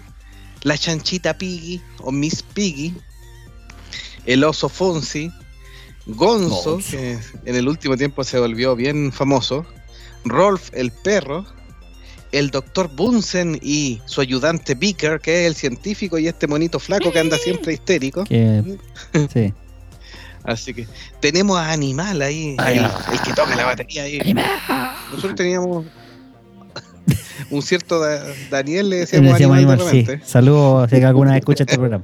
la chanchita Piggy o Miss Piggy, el oso Fonsi, Gonzo, Gonzo. que en el último tiempo se volvió bien famoso, Rolf el perro, el doctor Bunsen y su ayudante Beaker, que es el científico y este monito flaco que anda siempre histérico. que, sí. Así que tenemos a Animal ahí, el, el que toca la batería ahí. Nosotros teníamos un cierto Da- Daniel, le Le decíamos, decíamos Animal, animal, de sí. Saludos si alguna vez escucha este programa.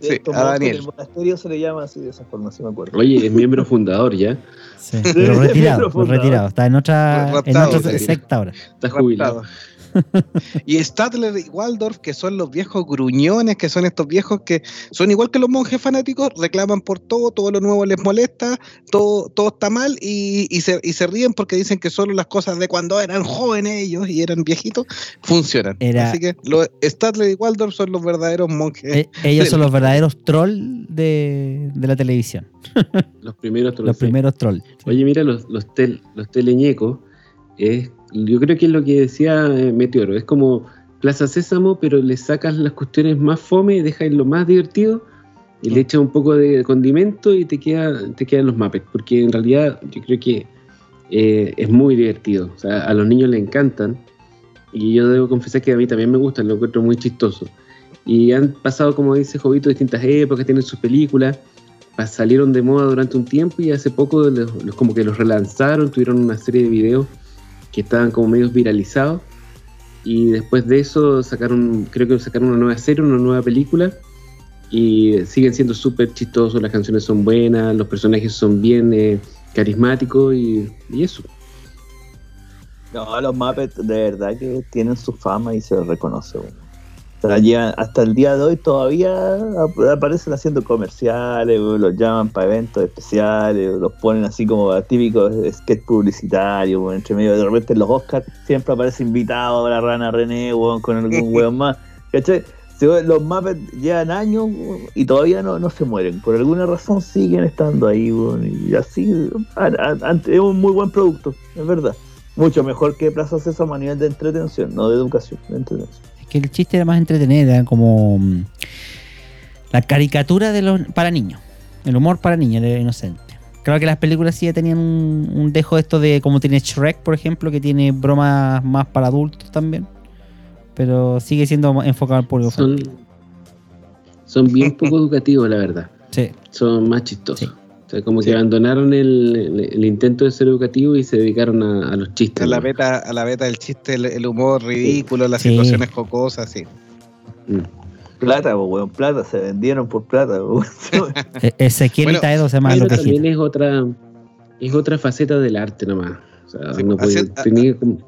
Sí, a Daniel. En el monasterio se le llama así de esa forma, si me acuerdo. Oye, es miembro fundador ya. Sí, pero retirado, retirado. Está en otra, en Raptado, otra sí. secta ahora. Está jubilado. Raptado. y Stadler y Waldorf, que son los viejos gruñones, que son estos viejos que son igual que los monjes fanáticos, reclaman por todo, todo lo nuevo les molesta, todo, todo está mal y, y se, y se ríen porque dicen que solo las cosas de cuando eran jóvenes ellos y eran viejitos funcionan. Era- Así que los Stadler y Waldorf son los verdaderos monjes. Eh, ellos son los verdaderos trolls de, de la televisión. Los primeros Los trolls. primeros trolls. Oye, mira, los, los, tel- los teleñecos, es, yo creo que es lo que decía eh, Meteoro, es como Plaza Sésamo, pero le sacas las cuestiones más fome, dejas lo más divertido y le echas un poco de condimento y te, queda, te quedan los Muppets, porque en realidad yo creo que eh, es muy divertido, o sea, a los niños le encantan y yo debo confesar que a mí también me gustan, lo encuentro muy chistoso. Y han pasado, como dice Jovito, distintas épocas, tienen sus películas, salieron de moda durante un tiempo y hace poco los, los- como que los relanzaron, tuvieron una serie de videos que estaban como medios viralizados y después de eso sacaron, creo que sacaron una nueva serie, una nueva película y siguen siendo súper chistosos, las canciones son buenas, los personajes son bien eh, carismáticos y, eso. No, los Muppets de verdad que tienen su fama y se les reconoce. Hasta el día de hoy todavía ap- aparecen haciendo comerciales, los llaman para eventos especiales, los ponen así como típicos sketch publicitarios, weón, entre medio de repente en los Oscars siempre aparece invitado la rana René con algún weón más. ¿Cachai? Los Muppets llevan años y todavía no, no se mueren. Por alguna razón siguen estando ahí. y así es un muy buen producto, es verdad. Mucho mejor que Plaza Sésamo a nivel de entretención, no de educación, de entretención. Que el chiste era más entretenido, era como mm, la caricatura de los para niños. El humor para niños era inocente. Claro que las películas sí ya tenían un, un dejo esto de como tiene Shrek, por ejemplo, que tiene bromas más para adultos también. Pero sigue siendo enfocado al público Son, son bien poco educativos, la verdad. Sí. Son más chistosos. Sí. O sea, como Sí. que abandonaron el, el- el intento de ser educativo y se dedicaron a, a los chistes. A la ¿no? beta, a la beta del chiste, el, el humor ridículo, las Sí. situaciones jocosas, sí. Mm. Plata, weón, plata, se vendieron por plata. E- Ezequiel Bueno, y Taedo se Pero los viejitos. también es otra, es otra faceta del arte nomás. O sea, Sí, no puede- hace- a- tenía como-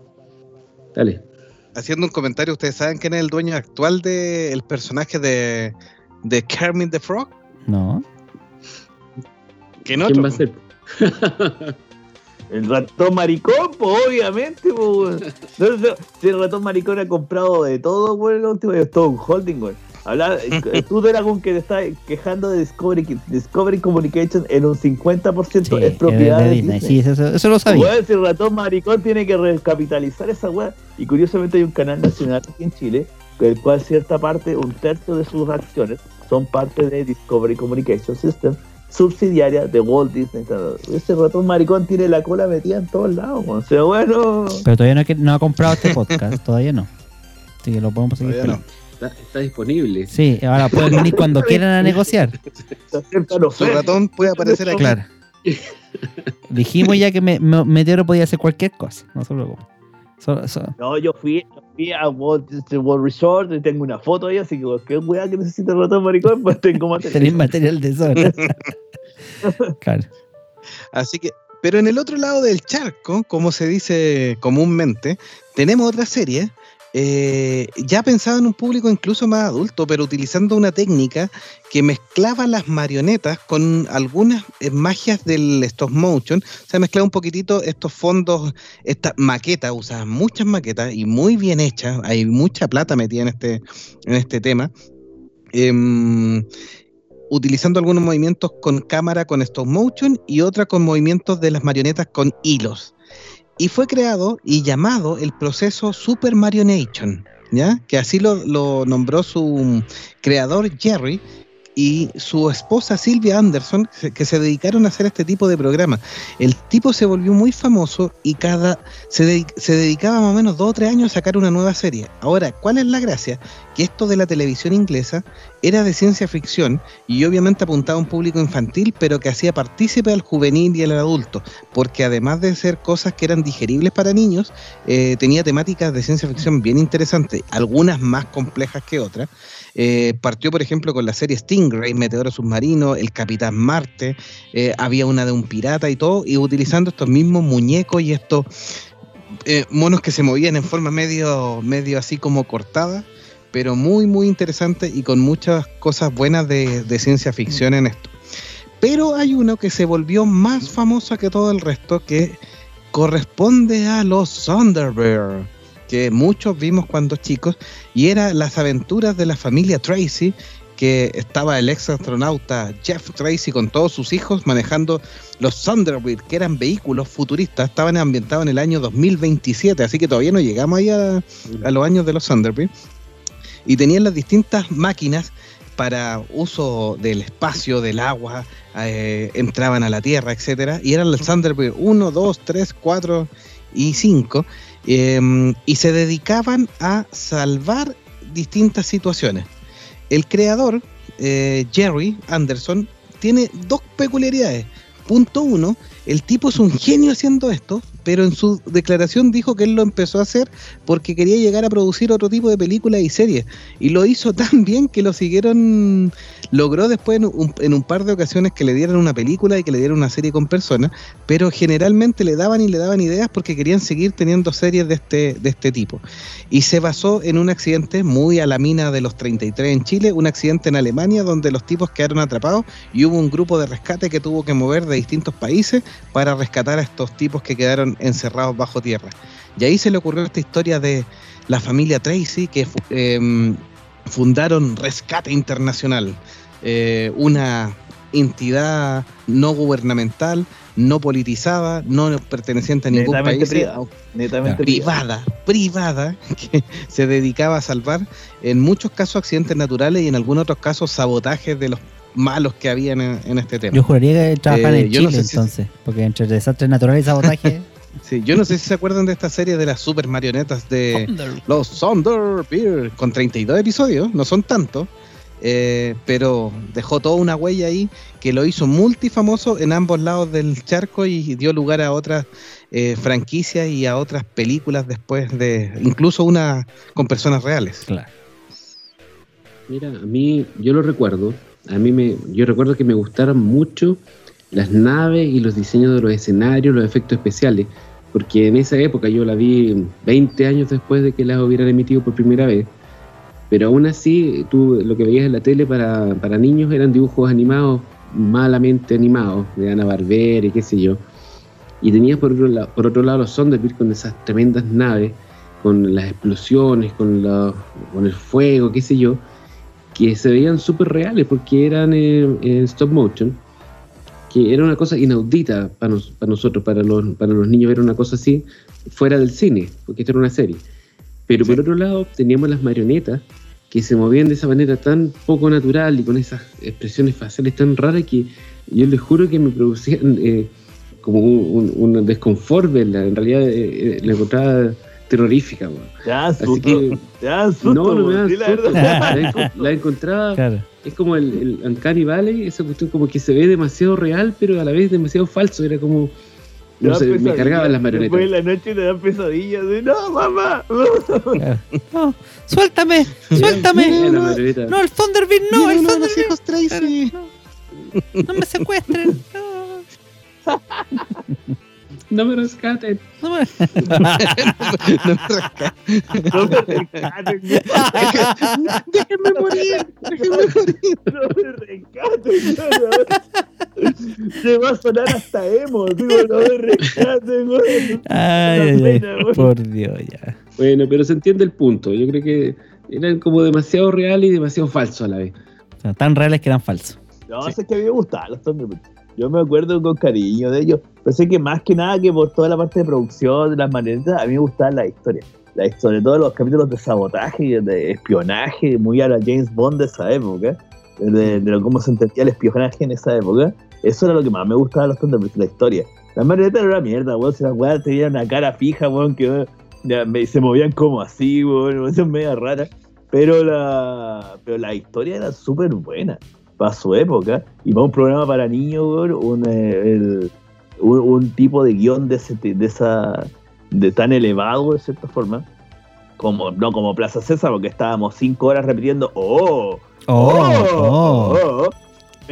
Dale. Haciendo un comentario, ¿ustedes saben quién es el dueño actual del personaje de, de Kermit the Frog? No. ¿Quién va a ser? El ratón maricón, pues obviamente, pues. weón. No, no, si el ratón maricón ha comprado de todo, weón, la última es todo un holding, weón. Habla, eh, tú eras con que te estás quejando de Discovery, Discovery Communication en un 50% Sí, es propiedad de Disney. Disney. Sí, eso, eso lo sabía. Si el ratón maricón tiene que recapitalizar esa weá. Y curiosamente hay un canal nacional aquí en Chile, el cual cierta parte, un tercio de sus acciones, son parte de Discovery Communication System, subsidiaria de Walt Disney. Ese ratón maricón tiene la cola metida en todos lados, o sea, bueno. Pero todavía no, ha que- no ha comprado este podcast, todavía no. Así que lo podemos seguir. Todavía no. esperando. Está, está disponible. Sí, ahora pueden venir cuando quieran a negociar. Su ratón puede aparecer aquí. Claro. Dijimos ya que me, me- Meteoro podía hacer cualquier cosa. No se preocupe. No, yo fui, yo fui a Disney World Resort y tengo una foto ahí, así que cualquier weá que necesite el ratón maricón, pues tengo material. Tenéis material de sobra. Claro. Así que, pero en el otro lado del charco, como se dice comúnmente, tenemos otra serie. Eh, ya pensaba en un público incluso más adulto, pero utilizando una técnica que mezclaba las marionetas con algunas eh, magias del stop motion. O sea, mezclaba un poquitito estos fondos, esta maqueta, usaban muchas maquetas y muy bien hechas. Hay mucha plata metida en este, en este tema. Em, utilizando algunos movimientos con cámara con stop motion y otra con movimientos de las marionetas con hilos. Y fue creado y llamado el proceso Super Marionation, ¿ya? Que así lo, lo nombró su creador Jerry y su esposa Silvia Anderson, que se- dedicaron a hacer este tipo de programa. El tipo se volvió muy famoso y cada se, dedi- se dedicaba más o menos dos o tres años a sacar una nueva serie. Ahora, ¿cuál es la gracia? Que esto de la televisión inglesa era de ciencia ficción y obviamente apuntaba a un público infantil, pero que hacía partícipe al juvenil y al adulto, porque además de ser cosas que eran digeribles para niños, eh, tenía temáticas de ciencia ficción bien interesantes, algunas más complejas que otras. Eh, partió, por ejemplo, con la serie Stingray, Meteoro Submarino, El Capitán Marte, eh, había una de un pirata y todo, y utilizando estos mismos muñecos y estos eh, monos que se movían en forma medio, medio así como cortada, pero muy, muy interesante y con muchas cosas buenas de, de ciencia ficción en esto. Pero hay uno que se volvió más famoso que todo el resto, que corresponde a los Thunderbird, que muchos vimos cuando chicos, y era las aventuras de la familia Tracy, que estaba el ex astronauta Jeff Tracy con todos sus hijos manejando los Thunderbird, que eran vehículos futuristas, estaban ambientados en el año 2027, así que todavía no llegamos ahí a, a los años de los Thunderbird. Y tenían las distintas máquinas para uso del espacio, del agua, eh, entraban a la Tierra, etcétera, y eran los Thunderbird 1, 2, 3, 4 y 5, eh, y se dedicaban a salvar distintas situaciones. El creador, eh, Jerry Anderson, tiene dos peculiaridades. Punto uno, el tipo es un genio haciendo esto, pero en su declaración dijo que él lo empezó a hacer porque quería llegar a producir otro tipo de películas y series. Y lo hizo tan bien que lo siguieron, logró después en un, en un par de ocasiones que le dieran una película y que le dieran una serie con personas, pero generalmente le daban y le daban ideas porque querían seguir teniendo series de este, de este tipo. Y se basó en un accidente muy a la mina de los 33 en Chile, un accidente en Alemania donde los tipos quedaron atrapados y hubo un grupo de rescate que tuvo que mover de distintos países para rescatar a estos tipos que quedaron encerrados bajo tierra. Y ahí se le ocurrió esta historia de la familia Tracy que fu- em, fundaron Rescate Internacional, eh, una entidad no gubernamental, no politizada, no perteneciente a ningún Netamente país, privado. Netamente privado. privada, privada, que se dedicaba a salvar en muchos casos accidentes naturales y en algunos otros casos sabotajes de los malos que habían en, en este tema. Yo juraría que trabajan Eh, en no Chile sé si- entonces, porque entre desastres naturales y sabotaje. Sí, yo no sé si se acuerdan de esta serie de las super marionetas de los Thunderbird con 32 episodios, no son tantos, eh, pero dejó toda una huella ahí que lo hizo multifamoso en ambos lados del charco y dio lugar a otras eh, franquicias y a otras películas después de, incluso una con personas reales. claro. Mira, a mí, yo lo recuerdo, a mí me, yo recuerdo que me gustaron mucho las naves y los diseños de los escenarios, los efectos especiales, porque en esa época yo la vi 20 años después de que las hubieran emitido por primera vez, pero aún así tú lo que veías en la tele para, para niños eran dibujos animados, malamente animados, de Ana Barbera y qué sé yo, Y tenías por otro, lado, por otro lado los Thunderbirds con esas tremendas naves, con las explosiones, con, la- con el fuego, qué sé yo, que se veían súper reales porque eran eh, en stop motion, que era una cosa inaudita para, nos- para nosotros, para los, para los niños ver una cosa así fuera del cine, porque esto era una serie. Pero por otro lado teníamos las marionetas que se movían de esa manera tan poco natural y con esas expresiones faciales tan raras que yo les juro que me producían eh, como un, un, un desconfort verla. En realidad eh, eh, la encontraba terrorífica. weón. Te dan Así susto. que Te dan susto. no, no me la susto. La, enco- la encontraba, Claro. es como el, el Uncanny Valley, esa cuestión como que se ve demasiado real, pero a la vez demasiado falso. Era como, no sé, me cargaban las marionetas. Después en la noche te dan pesadillas de no, mamá. No, suéltame, suéltame. La marioneta. No, el Thunderbird, no, el de los Thunderbird. hijos Tracy. No, no me secuestren. No, No me rescaten. no me- No me rasca. No me rescaten, Déjenme morir. Déjenme morir. no me rescaten. no, no. Se va a sonar hasta emo. Digo, no me rescaten. Ay, Una ay, ay, pena, weón. por Dios, ya. Bueno, pero se entiende el punto. Yo creo que eran como demasiado reales y demasiado falsos a la vez. O sea, tan reales que eran falsos. No, sé que a mí me gustaban los Thunderbirds. Yo me acuerdo con cariño de ellos. Pensé que más que nada que por toda la parte de producción, de las marionetas, a mí me gustaban las historias. La, sobre todo los capítulos de sabotaje, de espionaje, muy a la James Bond de esa época. De, cómo se entendía el espionaje en esa época. Eso era lo que más me gustaba de los Thunderbirds, la historia. Las marionetas eran una mierda, weón. Si las weas tenían una cara fija, weón, que me- se movían como así, weón. Es media rara. Pero la, pero la historia era súper buena para su época y para un programa para niños, weón, un, eh, el- un, un tipo de guion de, ese, de esa de tan elevado de cierta forma como no como Plaza César porque estábamos cinco horas repitiendo oh Oh, oh. oh".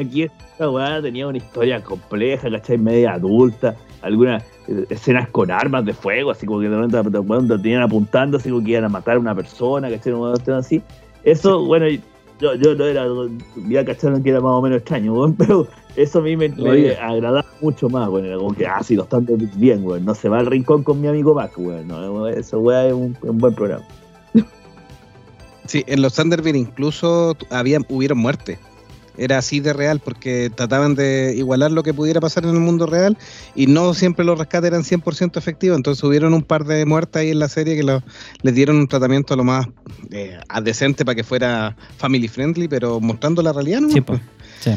aquí esta weá tenía una historia compleja ¿cachai? media adulta algunas eh, escenas con armas de fuego así como que de repente te tenían apuntando así como que iban a matar a una persona ¿cachai? Cuestión así eso bueno yo, yo no era, ya cacharon que era más o menos extraño, weón, pero eso a mí me, me agradaba mucho más, weón, era como que, ah, sí, lo están bien, weón, no se va al rincón con mi amigo Mac, weón, no, eso, weón, es un, un buen programa. Sí, en los Thunderbird incluso había, hubieron muertes. Era así de real porque trataban de igualar lo que pudiera pasar en el mundo real y no siempre los rescates eran 100% efectivos. Entonces hubieron un par de muertes ahí en la serie que lo- les dieron un tratamiento lo más eh, decente para que fuera family friendly, pero mostrando la realidad. ¿no? Sí, po. Sí.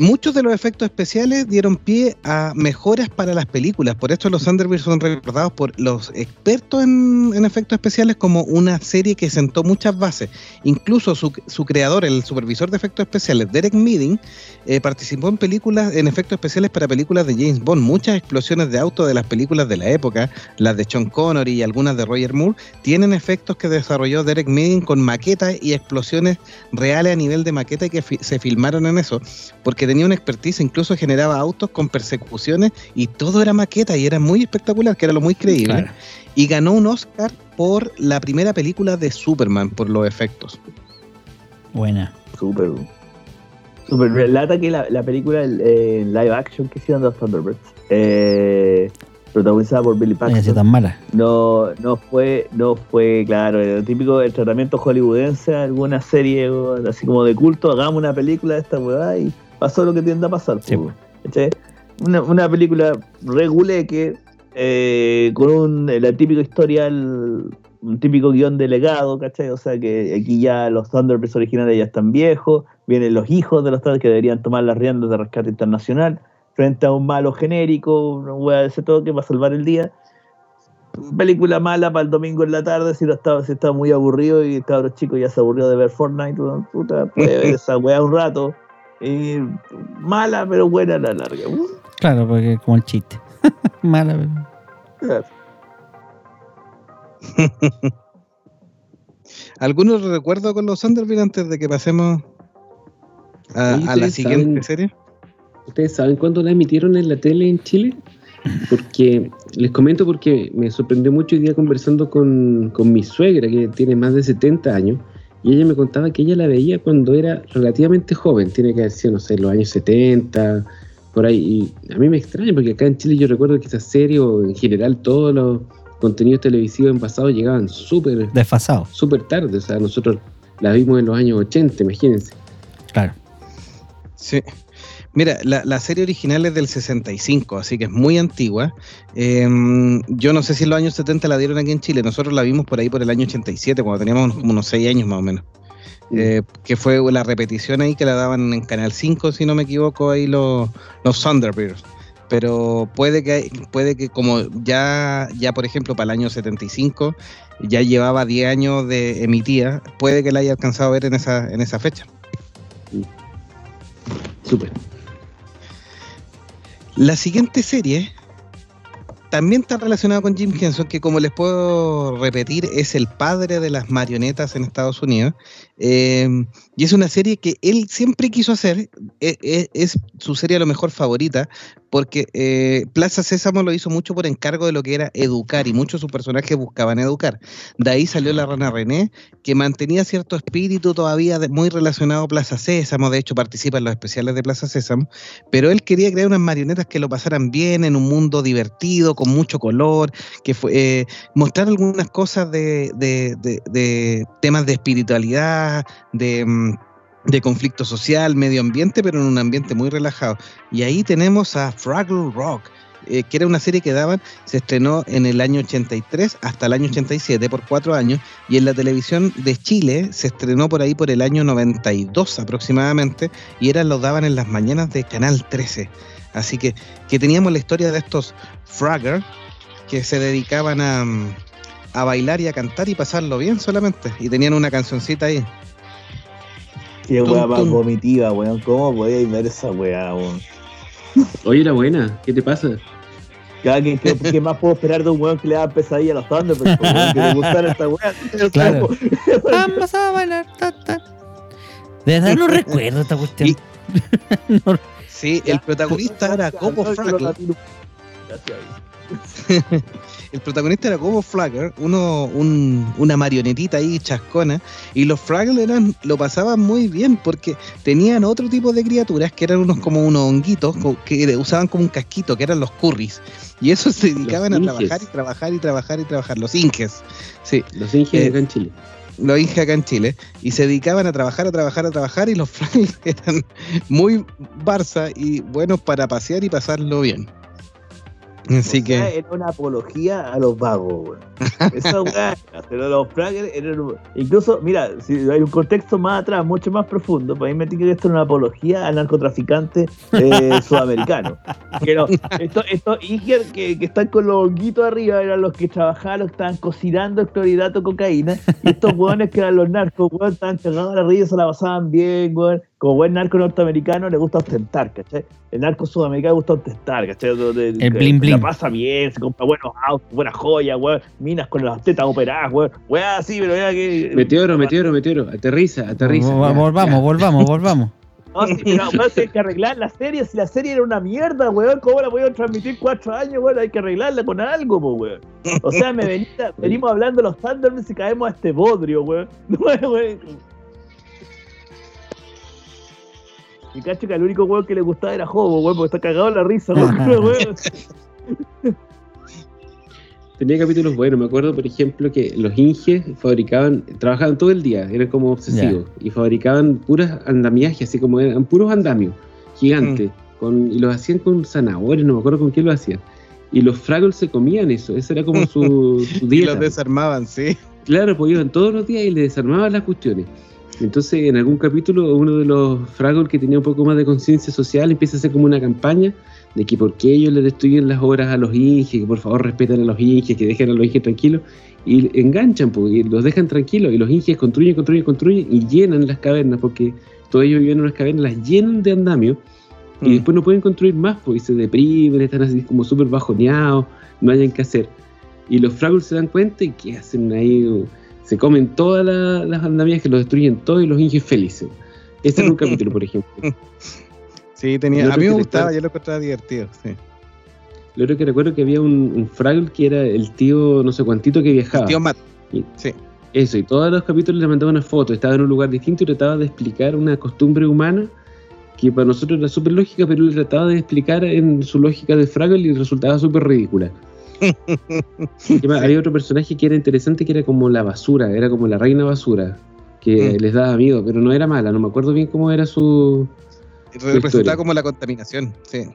Muchos de los efectos especiales dieron pie a mejoras para las películas. Por esto los Thunderbirds son recordados por los expertos en, en efectos especiales como una serie que sentó muchas bases. Incluso su, su creador, el supervisor de efectos especiales, Derek Meading, eh, participó en películas, en efectos especiales para películas de James Bond. Muchas explosiones de auto de las películas de la época, las de Sean Connery y algunas de Roger Moore, tienen efectos que desarrolló Derek Meading con maquetas y explosiones reales a nivel de maqueta y que se filmaron en eso, porque tenía una expertise, incluso generaba autos con persecuciones y todo era maqueta y era muy espectacular, que era lo muy creíble. Claro. Y ganó un Oscar por la primera película de Superman, por los efectos. Buena. Súper, súper relata que la, la película eh, live action que hicieron de los Thunderbirds, eh, protagonizada por Billy Paxton, sido tan mala. no, no fue, no fue, claro, el típico del tratamiento hollywoodense, alguna serie así como de culto, hagamos una película de esta weá y pasó lo que tiende a pasar. Sí, ¿cachai? Una, una película reguleque, eh, con un, el típico historial, un típico guion delegado, ¿cachai? O sea que aquí ya los Thunderbirds originales ya están viejos, vienen los hijos de los Thunderbirds que deberían tomar las riendas de rescate internacional frente a un malo genérico, una weá de ese toque para salvar el día película mala para el domingo en la tarde si no estaba, si estaba muy aburrido y el cabro chico ya se aburrió de ver Fortnite, puta, puede ver esa weá un rato. Y mala pero buena a la larga. Uh, Claro, porque como el chiste. mala, pero. claro. ¿Algunos recuerdos con los Thunderbird antes de que pasemos a, la ¿ustedes siguiente saben- serie? ¿Ustedes saben cuándo la emitieron en la tele en Chile? Porque les comento porque me sorprendió mucho hoy día conversando con, con mi suegra, que tiene más de 70 años, y ella me contaba que ella la veía cuando era relativamente joven, tiene que haber sido, no sé, los años 70, por ahí. Y a mí me extraña porque acá en Chile yo recuerdo que esa serie o en general todos los contenidos televisivos en pasado llegaban súper Desfasado. súper tarde. O sea, nosotros la vimos en los años 80, imagínense. Claro. Sí. Mira, la, la serie original es del 65, así que es muy antigua. Em, yo no sé si en los años 70 la dieron aquí en Chile. Nosotros la vimos por ahí por el año 87, cuando teníamos como unos 6 años más o menos. Eh, que fue la repetición ahí que la daban en Canal 5, si no me equivoco, ahí los, los Thunderbirds. Pero puede que, puede que como ya, ya, por ejemplo, para el año 75, ya llevaba 10 años de emitida, puede que la haya alcanzado a ver en esa, en esa fecha. Súper. La siguiente serie también está relacionada con Jim Henson, que como les puedo repetir, es el padre de las marionetas en Estados Unidos. Eh, y es una serie que él siempre quiso hacer, e- e- es, su serie a lo mejor favorita, porque eh, Plaza Sésamo lo hizo mucho por encargo de lo que era educar, y muchos de sus personajes buscaban educar. De ahí salió la rana René, que mantenía cierto espíritu todavía muy relacionado a Plaza Sésamo, de hecho participa en los especiales de Plaza Sésamo, pero él quería crear unas marionetas que lo pasaran bien en un mundo divertido, con mucho color, que fue, eh, mostrar algunas cosas de- de- de temas de espiritualidad, de, mm, de conflicto social, medio ambiente, pero en un ambiente muy relajado. Y ahí tenemos a Fraggle Rock. eh, que era una serie que daban, se estrenó en el año 83 hasta el año 87, por cuatro años, y en la televisión de Chile se estrenó por ahí por el año 92 aproximadamente, y era lo daban en las mañanas de Canal 13. Así que, que teníamos la historia de estos Fragger que se dedicaban a, mm, a bailar y a cantar y pasarlo bien solamente. Y tenían una cancioncita ahí. Qué weá más vomitiva, weón. ¿Cómo podíais ver esa weá, weón? Oye, era buena. ¿Qué te pasa? Que- ¿Qué más puedo esperar de un weón que le da pesadilla a los Thunderbirds? pues, que le gustara esta weá. Claro. Vamos a bailar. ta, ta. De verdad no recuerdo esta cuestión. Y- No- Sí, el protagonista era Copo. Gracias. El protagonista era Cobo Flagger, uno, un- una marionetita ahí chascona, y los Fraggle eran, lo pasaban muy bien porque tenían otro tipo de criaturas que eran unos como unos honguitos que usaban como un casquito, que eran los curries. Y esos se dedicaban a inges. trabajar y trabajar y trabajar y trabajar, los inges. Sí, Los Inges Eh, acá en Chile. los inges acá en Chile. Y se dedicaban a trabajar, a trabajar, a trabajar, y los Fraggle eran muy Barça y buenos para pasear y pasarlo bien. Así O sea, que. era una apología a los vagos, weón. Esa weá, pero los Fraggle eran. Incluso, mira, si hay un contexto más atrás, mucho más profundo, para mí me tiene que esto es una apología al narcotraficante eh, sudamericano. No, estos estos Iger que, que están con los honguitos arriba eran los que trabajaban, los que estaban cocinando clorhidrato cocaína, y estos weones que eran los narcos, weón, estaban cagados a la risa, se la pasaban bien, weón. Como buen narco norteamericano le gusta ostentar, ¿cachai? El narco sudamericano le gusta ostentar, ¿cachai? De- de- El que bling La bling. pasa bien, se compra buenos autos, buenas joyas, weón, minas con las tetas operadas, weón. Weón, así, pero ya que. Meteoro, meteoro, meteoro. Aterriza, aterriza. Vol- Ya, volvamos, ya. volvamos, volvamos. No, sí, pero hay que arreglar la serie. Si la serie era una mierda, weón, ¿cómo la pudieron transmitir cuatro años, weón? Hay que arreglarla con algo, po, weón. O sea, me venía- venimos hablando de los Thunderbirds y caemos a este bodrio, weón. No, weón. Y cacho que al único weón que le gustaba era Hobo, weón, porque está cagado en la risa, weón. Tenía capítulos buenos. Me acuerdo, por ejemplo, que los Inges fabricaban, trabajaban todo el día, eran como obsesivos. Y fabricaban puras andamiajes, así como eran puros andamios gigantes. Con, y los hacían con zanahorias, no me acuerdo con qué lo hacían. Y los Fraggles se comían eso, esa era como su, su Y dieta. los desarmaban, sí. Claro, pues iban todos los días y le desarmaban las cuestiones. Entonces, en algún capítulo, uno de los Fraggles que tenía un poco más de conciencia social empieza a hacer como una campaña de que por qué ellos le destruyen las obras a los Inges, que por favor respeten a los Inges, que dejen a los Inges tranquilos, y enganchan, y los dejan tranquilos, y los Inges construyen, construyen, construyen, y llenan las cavernas, porque todos ellos viven en unas cavernas, las llenan de andamio, y Mm. después no pueden construir más, y se deprimen, están así como súper bajoneados, no hayan que hacer. Y los Fraggles se dan cuenta y ¿qué hacen ahí? Se comen todas la- las andamias que los destruyen todos y los Inges felices. Este era un capítulo, por ejemplo. Sí, tenía. A mí me gustaba, yo lo encontraba divertido. Sí. Lo otro que recuerdo que había un, un Fraggle que era el tío no sé cuántito que viajaba. El tío Matt. Y- Sí. Eso, y todos los capítulos le mandaba una foto, estaba en un lugar distinto y trataba de explicar una costumbre humana que para nosotros era súper lógica, pero él trataba de explicar en su lógica de Fraggle y resultaba súper ridícula. Además, Había otro personaje que era interesante, que era como la basura, era como la reina basura, que Mm. les daba miedo, pero no era mala, no me acuerdo bien cómo era su... Representaba como la contaminación, sí.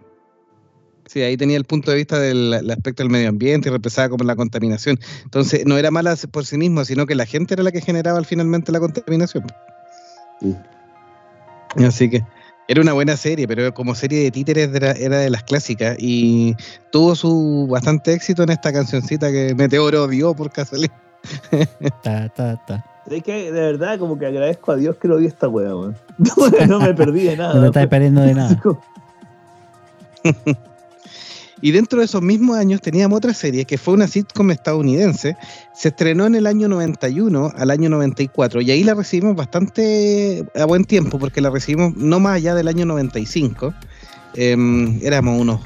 Sí, ahí tenía el punto de vista del el aspecto del medio ambiente y representaba como la contaminación. Entonces, no era mala por sí mismo, sino que la gente era la que generaba al finalmente la contaminación. Mm. Así que era una buena serie, pero como serie de títeres era, era de las clásicas y tuvo su bastante éxito en esta cancioncita que Meteoro dio por casualidad. Ta, ta, ta. Es que de verdad, como que agradezco a Dios que lo vi esta wea, weón. No, me perdí de nada. No te estás perdiendo de nada. Y dentro de esos mismos años teníamos otra serie que fue una sitcom estadounidense. Se estrenó en el año 91 al año 94 y ahí la recibimos bastante a buen tiempo porque la recibimos no más allá del año 95. Em, éramos unos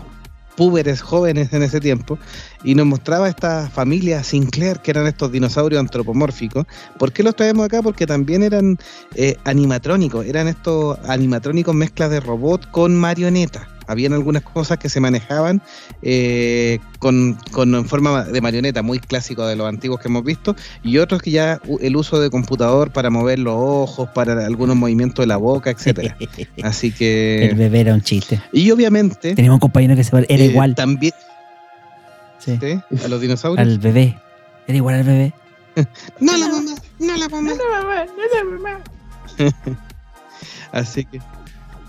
púberes jóvenes en ese tiempo y nos mostraba esta familia Sinclair que eran estos dinosaurios antropomórficos. ¿Por qué los traemos acá? Porque también eran eh, animatrónicos, eran estos animatrónicos mezclas de robot con marioneta. Habían algunas cosas que se manejaban eh, con, con en forma de marioneta, muy clásico de los antiguos que hemos visto, y otros que ya el uso de computador para mover los ojos, para algunos movimientos de la boca, etcétera. Así El que. bebé era un chiste. Y obviamente. Teníamos un compañero que se pare- era eh, igual También. sí, ¿sí? A los dinosaurios. al bebé. Era igual al bebé. No la mamá, no la mamá. Así que.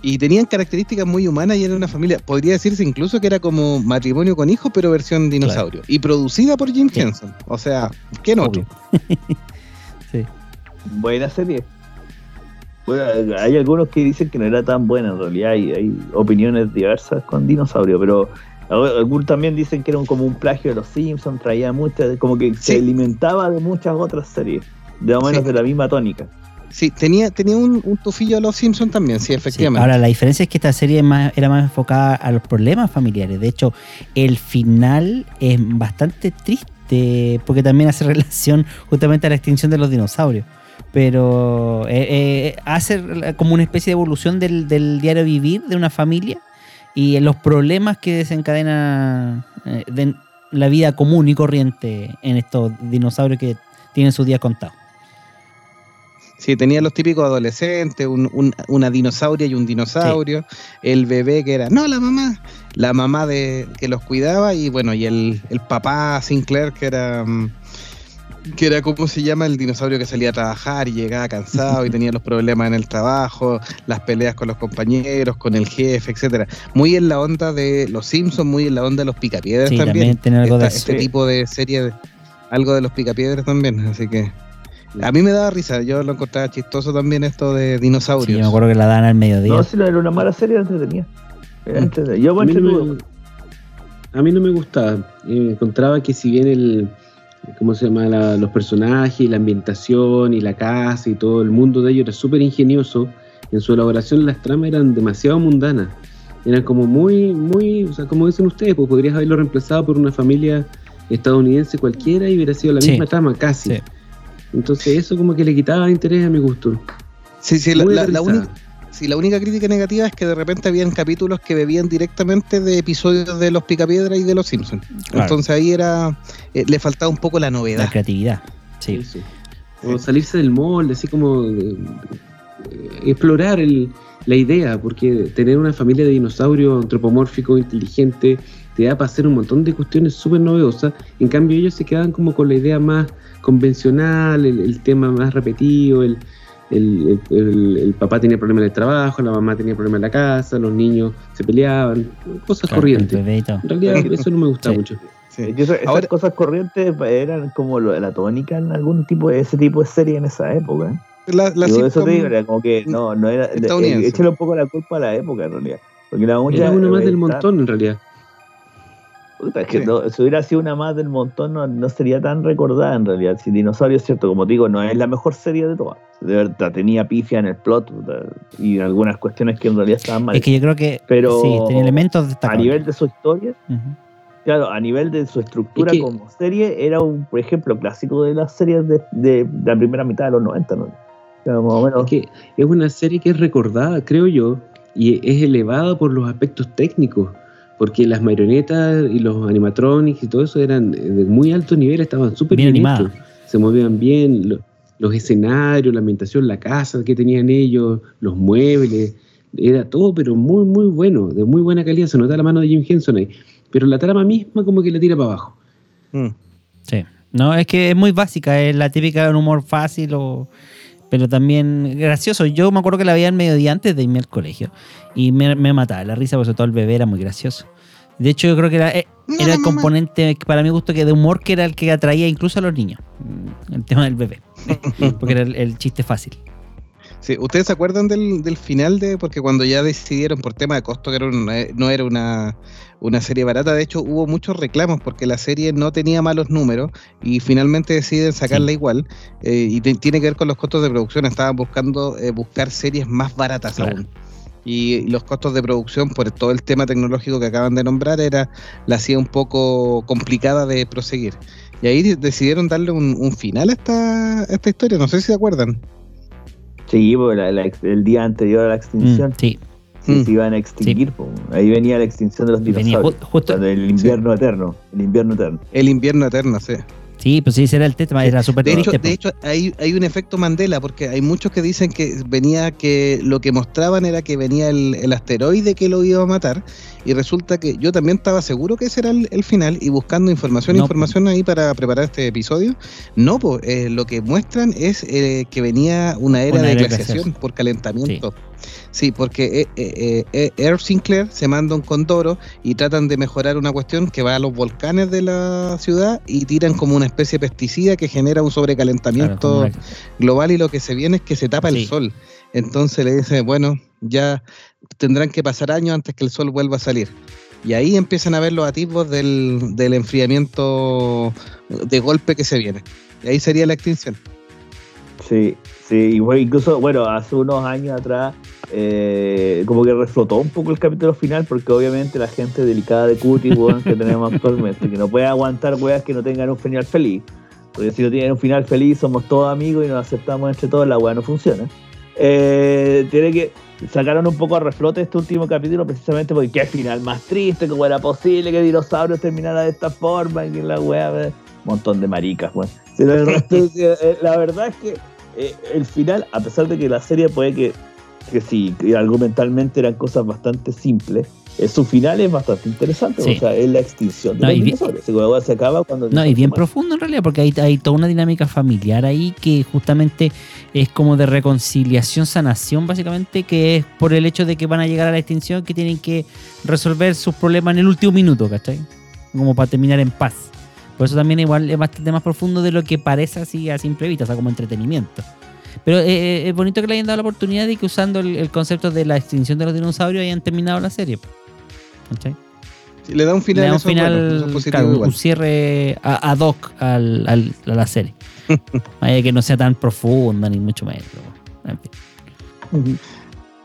Y tenían características muy humanas y era una familia, podría decirse incluso que era como matrimonio con hijos, pero versión dinosaurio. Y producida por Jim Sí. Henson. O sea, ¿quién otro? Obvio. sí. Buena serie. Bueno, hay algunos que dicen que no era tan buena en realidad, hay, hay opiniones diversas con Dinosaurio, pero al- algunos también dicen que era un- como un plagio de los Simpsons, traía muchas, como que se alimentaba de muchas otras series, de más o menos Sí. de la misma tónica. Sí, tenía, tenía un, un tufillo a los Simpsons también, sí, Sí, efectivamente. Ahora, la diferencia es que esta serie más- era más enfocada a los problemas familiares. De hecho, el final es bastante triste porque también hace relación justamente a la extinción de los dinosaurios. Pero eh, eh, hace como una especie de evolución del, del diario vivir de una familia y en los problemas que desencadena eh, de la vida común y corriente en estos dinosaurios que tienen sus días contados. Sí, tenía los típicos adolescentes, un- un- una dinosauria y un dinosaurio, el bebé que era, no, la mamá, la mamá de que los cuidaba y bueno, y el, el papá Sinclair que era, mm, que era, ¿cómo se llama? El dinosaurio que salía a trabajar y llegaba cansado y tenía los problemas en el trabajo, las peleas con los compañeros, con el jefe, etcétera. Muy en la onda de los Simpsons, muy en la onda de los Picapiedras Sí, también. también tiene algo Esta- este tipo de serie, de- algo de los Picapiedras también, así que... A mí me daba risa, yo lo encontraba chistoso también esto de Sí, dinosaurios. yo me acuerdo que la dan al mediodía. No, si no era una mala serie, era entretenida. Era Mm. entretenida. Yo A me mí, no me, a mí no me gustaba. Eh, encontraba que si bien el, ¿cómo se llama? La- los personajes, la ambientación y la casa y todo el mundo de ellos era súper ingenioso, en su elaboración las tramas eran demasiado mundanas. Eran como muy, muy, o sea, como dicen ustedes, pues podrías haberlo reemplazado por una familia estadounidense cualquiera y hubiera sido la Sí. misma trama casi. Sí. Entonces eso como que le quitaba interés a mi gusto. Sí, sí, la, Muy la- la aterrizada. única, sí, la única crítica negativa es que de repente habían capítulos que bebían directamente de episodios de los Picapiedra y de los Simpsons. Claro. Entonces ahí era eh, le faltaba un poco la novedad. La creatividad. Sí. O salirse del molde, así como eh, explorar el- la idea, porque tener una familia de dinosaurios antropomórfico, inteligente, te da para hacer un montón de cuestiones súper novedosas. En cambio, ellos se quedan como con la idea más convencional, el, el tema más repetido, el, el- el- el- el papá tenía problemas en el trabajo, la mamá tenía problemas en la casa, los niños se peleaban, cosas Claro, corrientes. En realidad, eso no me gusta Sí. mucho. Sí. Eso- esas Ahora- cosas corrientes eran como lo- la tónica en algún tipo de ese tipo de serie en esa época. La, la Digo, eso sitcom- te digo, era como que no, no era. eh, échale un poco la culpa a la época en realidad. Porque la mucha, Era uno más del montón, en realidad. Puta, es que Sí. no- si hubiera sido una más del montón, no, no sería tan recordada en realidad. Si Dinosaurio es cierto, como te digo, no es la mejor serie de todas. De verdad, tenía pifia en el plot y algunas cuestiones que en realidad estaban mal. Es que yo creo que Pero sí, tenía elementos a destacables. nivel de su historia, Ujú. Claro, a nivel de su estructura Es que- como serie, era un, por ejemplo, clásico de las series de, de la primera mitad de los 90, ¿no? O sea, más o menos. Es que es una serie que es recordada, creo yo, y es elevada por los aspectos técnicos, porque las marionetas y los animatronics y todo eso eran de muy alto nivel, estaban súper Bien hechos, se movían bien, lo- los escenarios, la ambientación, la casa que tenían ellos, los muebles, era todo, pero muy, muy bueno, de muy buena calidad, se nota la mano de Jim Henson ahí, pero la trama misma como que la tira para abajo. Mm. Sí. No, es que es muy básica, es la típica de un humor fácil o pero también gracioso. Yo me acuerdo que la veía al mediodía antes de irme al colegio y me, me mataba la risa, porque sobre todo el bebé era muy gracioso. De hecho, yo creo que era, eh, era el componente para mi gusto que de humor que era el que atraía incluso a los niños. Mm, El tema del bebé. Porque era el, el chiste fácil. Sí, ¿ustedes se acuerdan del, del final de, porque cuando ya decidieron por tema de costo que era una- no era una, una serie barata, de hecho hubo muchos reclamos porque la serie no tenía malos números y finalmente deciden sacarla Sí. igual eh, y tiene que ver con los costos de producción, estaban buscando eh, buscar series más baratas Claro. aún. Y los costos de producción por todo el tema tecnológico que acaban de nombrar era la hacía un poco complicada de proseguir. Y ahí de- decidieron darle un, un final a esta, a esta historia, no sé si se acuerdan. Sí, porque la- el día anterior a la Mm, extinción sí. Sí, Mm. se iban a extinguir. Ahí venía la extinción de los dinosaurios. ju- justo. El invierno eterno. El invierno eterno. El invierno eterno, sí. Sí, pues sí, ese era el tema, era súper De hecho, de hecho hay, hay un efecto Mandela, porque hay muchos que dicen que venía que lo que mostraban era que venía el, el asteroide que lo iba a matar, y resulta que yo también estaba seguro que ese era el, el final, y buscando información, No, información ahí para preparar este episodio, no, pues eh, lo que muestran es eh, que venía una era Una de era de glaciación glaciación. por calentamiento. Sí, porque eh, eh, eh, Air Sinclair se manda un condoro y tratan de mejorar una cuestión que va a los volcanes de la ciudad y tiran como una especie de pesticida que genera un sobrecalentamiento global y lo que se viene es que se tapa Sí. el sol. Entonces le dice, bueno, ya tendrán que pasar años antes que el sol vuelva a salir. Y ahí empiezan a ver los atisbos del, del enfriamiento de golpe que se viene. Y ahí sería la extinción. Sí, sí, bueno, incluso, bueno, hace unos años atrás, eh, como que reflotó un poco el capítulo final, porque obviamente la gente delicada de cutie, weón, que tenemos actualmente, que no puede aguantar weas que no tengan un final feliz. Porque si no tienen un final feliz, somos todos amigos y nos aceptamos entre todos, la wea no funciona. Eh, tiene que. Sacaron un poco a reflote este último capítulo precisamente porque qué final más triste, cómo era posible que dinosaurios terminara de esta forma, y que la wea, un montón de maricas, weón. Eh, la verdad es que eh, el final, a pesar de que la serie puede que, que sí, que argumentalmente eran cosas bastante simples, eh, su final es bastante interesante. Sí. O sea, es la extinción de No, los y dinosaurios. Se, luego se acaba cuando. No, y bien profundo profundo en realidad, porque hay, hay toda una dinámica familiar ahí que justamente es como de reconciliación, sanación, básicamente, que es por el hecho de que van a llegar a la extinción, que tienen que resolver sus problemas en el último minuto, ¿cachai? Como para terminar en paz. Por eso también igual es bastante más profundo de lo que parece así a simple vista, o sea, como entretenimiento. Pero eh, eh, es bonito que le hayan dado la oportunidad de que usando el, el concepto de la extinción de los dinosaurios hayan terminado la serie. ¿Cachai? Sí, le da un Le final, da un final, claro, un cierre a- ad hoc al, al- a la serie. Vaya que no sea tan profunda ni mucho pero, en fin.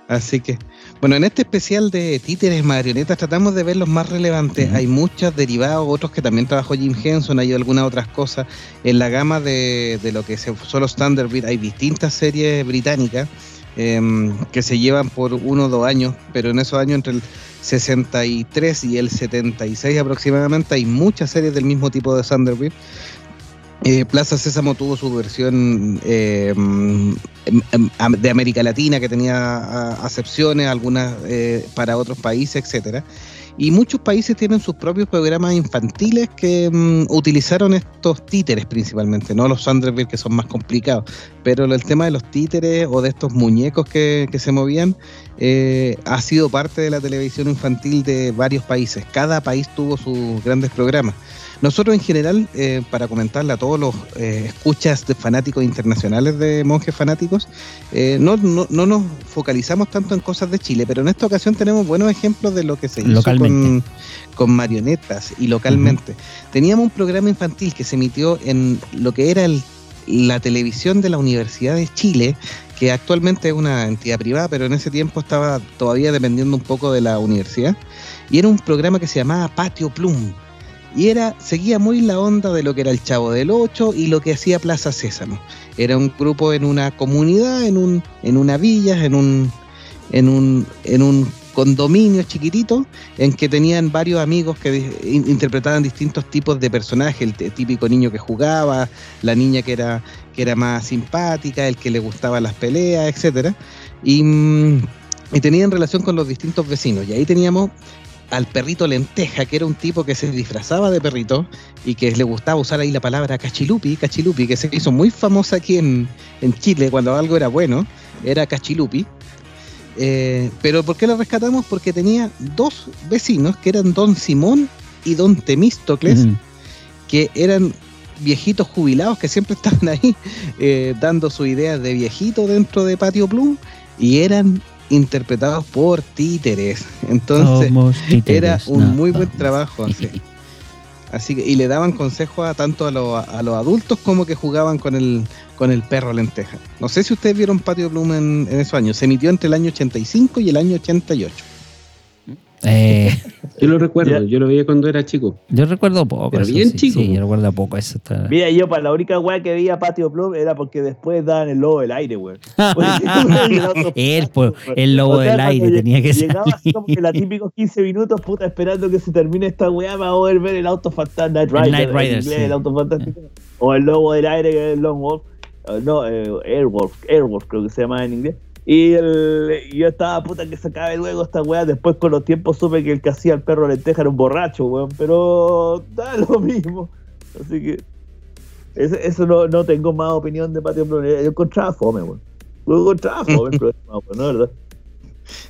Así que, bueno, en este especial de títeres, marionetas, tratamos de ver los más relevantes. Hay muchos derivados, otros que también trabajó Jim Henson, hay algunas otras cosas. En la gama de, de lo que se son los Thunderbird, hay distintas series británicas em, que se llevan por uno o dos años, pero en esos años entre el 63 y el 76 aproximadamente hay muchas series del mismo tipo de Thunderbird. Eh, Plaza Sésamo tuvo su versión eh, em, em, de América Latina que tenía acepciones, algunas eh, para otros países, etcétera. Y muchos países tienen sus propios programas infantiles que mm, utilizaron estos títeres principalmente, no los Thunderbird que son más complicados, pero el tema de los títeres o de estos muñecos que, que se movían ha sido parte de la televisión infantil de varios países. Cada país tuvo sus grandes programas. Nosotros en general, eh, para comentarle a todos los eh, escuchas de fanáticos internacionales de monjes fanáticos, eh, no, no, no nos focalizamos tanto en cosas de Chile, pero en esta ocasión tenemos buenos ejemplos de lo que se hizo con, con marionetas y localmente. Teníamos un programa infantil que se emitió en lo que era el- la televisión de la Universidad de Chile, que actualmente es una entidad privada, pero en ese tiempo estaba todavía dependiendo un poco de la universidad, y era un programa que se llamaba Patio Plum. Y era, seguía muy la onda de lo que era el Chavo del Ocho y lo que hacía Plaza Sésamo. Era un grupo en una comunidad, en, un, en una villa, en un, en un, en un condominio chiquitito en que tenían varios amigos que interpretaban distintos tipos de personajes, el típico niño que jugaba, la niña que era, que era más simpática, el que le gustaban las peleas, etcétera, y, mm, y tenían relación con los distintos vecinos. Y ahí teníamos al perrito lenteja, que era un tipo que se disfrazaba de perrito y que le gustaba usar ahí la palabra cachilupi, cachilupi, que se hizo muy famosa aquí en, en Chile cuando algo era bueno, era cachilupi. Eh, pero ¿por qué lo rescatamos? Porque tenía dos vecinos que eran Don Simón y Don Temístocles, que eran viejitos jubilados que siempre estaban ahí eh, dando sus ideas de viejito dentro de Patio Plum y eran interpretados por títeres. Entonces, títeres, era un no, muy buen trabajo. Así. Así que, y le daban consejos a tanto a, los- a los adultos como que jugaban con el, con el perro lenteja. No sé si ustedes vieron Patio Plum en, en esos años. Se emitió entre el año 85 y el año 88. Eh, Yo lo recuerdo, Ya. yo lo veía cuando era chico. yo recuerdo poco. Pero eso bien sí, chico, Sí, yo recuerdo poco eso. está- Mira, yo para la única weá que veía Patio Plum era porque después daban el lobo del aire, weón. Él, pues, el lobo O sea, del aire tenía que Llegaba así salir. como que la típicos 15 minutos, puta, esperando que se termine esta weá para poder ver el auto fantástico, Night Rider, Knight en Rider, inglés, sí. el auto fantástico. O el lobo del aire, que es el Long Wolf. Eh, no, eh, Airwolf, Airwolf creo que se llama en inglés. Y el, y yo estaba puta que se acabe luego esta weá. Después con los tiempos supe que el que hacía el perro lenteja era un borracho, weón. Pero da lo mismo. Así que eso, eso no, no tengo más opinión de Patio. Yo encontraba fome, weón. Yo encontraba fome el programa, weón, ¿no? ¿Verdad?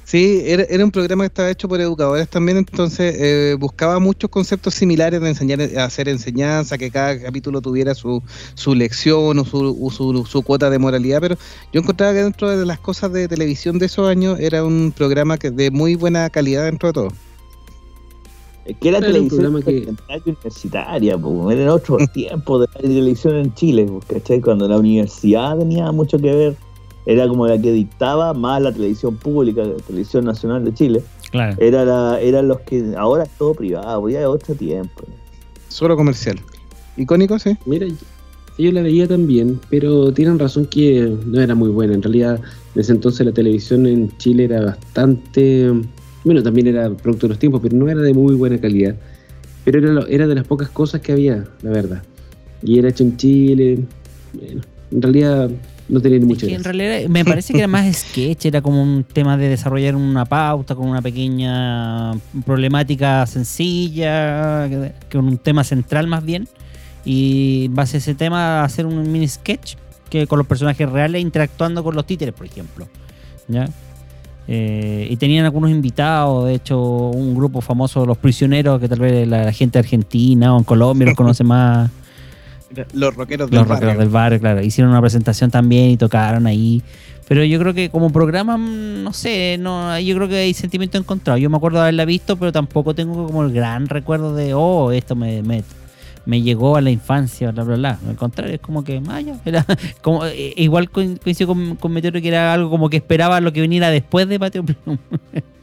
Sí, era, era un programa que estaba hecho por educadores también, entonces eh, buscaba muchos conceptos similares de enseñar a hacer enseñanza, que cada capítulo tuviera su, su lección o su, su, su cuota de moralidad, pero yo encontraba que dentro de las cosas de televisión de esos años era un programa que de muy buena calidad dentro de todo. Es que Era un televisión que- universitaria, po, eran otros tiempos de la televisión en Chile, po, ¿cachai? Cuando la universidad tenía mucho que ver, era como la que dictaba más la televisión pública, la televisión nacional de Chile, Claro. era la, eran los que ahora es todo privado, ya es otro tiempo. Solo comercial. ¿Icónico, sí? Mira, yo la veía también, pero tienen razón que no era muy buena. En realidad, en ese entonces la televisión en Chile era bastante. Bueno, también era producto de los tiempos, pero no era de muy buena calidad. Pero era, lo- era de las pocas cosas que había, la verdad. Y era hecho en Chile. Bueno, en realidad no tenía ni Es mucha que en realidad me parece que era más sketch, era como un tema de desarrollar una pauta con una pequeña problemática sencilla, que- que un tema central más bien, y base a ese tema hacer un mini sketch que con los personajes reales interactuando con los títeres, por ejemplo. ¿Ya? Eh, y tenían algunos invitados, de hecho, un grupo famoso los prisioneros, que tal vez la, la gente argentina o en Colombia los conoce más. Los rockeros del Los rockeros barrio. del barrio, claro. Hicieron una presentación también y tocaron ahí. Pero yo creo que como programa, mm, no sé, no, yo creo que hay sentimiento encontrado. Yo me acuerdo de haberla visto, pero tampoco tengo como el gran recuerdo de, oh, esto me, me, me llegó a la infancia, bla, bla, bla. Al contrario, es como que, ah, ya, era como, eh, igual coin- coincido con, con Meteoro que era algo como que esperaba lo que viniera después de Patio Plum.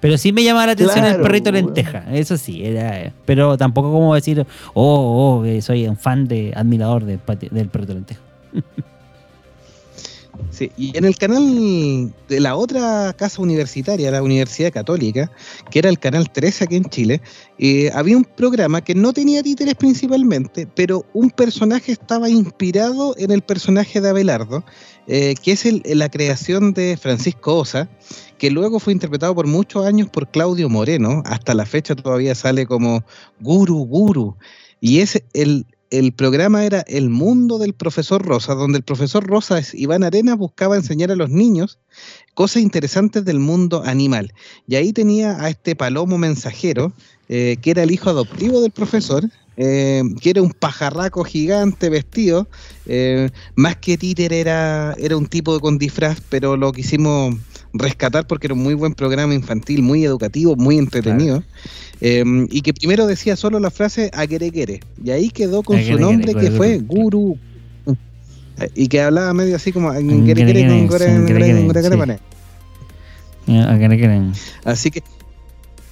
Pero sí me llamaba la atención el perrito lenteja, eso sí, era, pero tampoco como decir, oh, oh, que soy un fan de, admirador de del perrito lenteja. Sí, y en el canal de la otra casa universitaria, la Universidad Católica, que era el canal 13 aquí en Chile, eh, había un programa que no tenía títeres principalmente, pero un personaje estaba inspirado en el personaje de Abelardo, eh, que es el- la creación de Francisco Osa, que luego fue interpretado por muchos años por Claudio Moreno, hasta la fecha todavía sale como Guru Guru, y es el, el programa era El Mundo del Profesor Rosa, donde el profesor Rosa, es Iván Arena, buscaba enseñar a los niños cosas interesantes del mundo animal. Y ahí tenía a este palomo mensajero, eh, que era el hijo adoptivo del profesor, eh, que era un pajarraco gigante vestido, eh, más que títer era, era un tipo con disfraz, pero lo quisimos rescatar porque era un muy buen programa infantil, muy educativo, muy entretenido. Eh, y que primero decía solo la frase aguerequere. Y ahí quedó con su nombre que fue. Guru. Y que hablaba medio así como. Así que,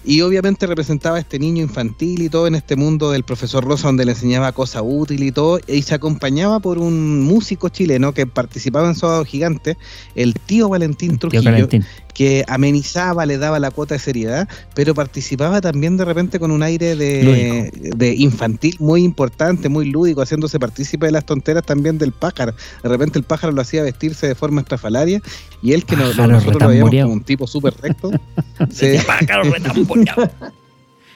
y obviamente representaba a este niño infantil y todo en este mundo del profesor Rosa, donde le enseñaba cosas útiles y todo, y se acompañaba por un músico chileno que participaba en Sábado Gigante, el tío Valentín Tío Trujillo, Valentín. Que amenizaba, le daba la cuota de seriedad, pero participaba también de repente con un aire de, de infantil muy importante, muy lúdico, haciéndose partícipe de las tonteras también del pájaro. De repente el pájaro lo hacía vestirse de forma estrafalaria y él que no- Pájaro nosotros lo veíamos como un tipo súper recto. se-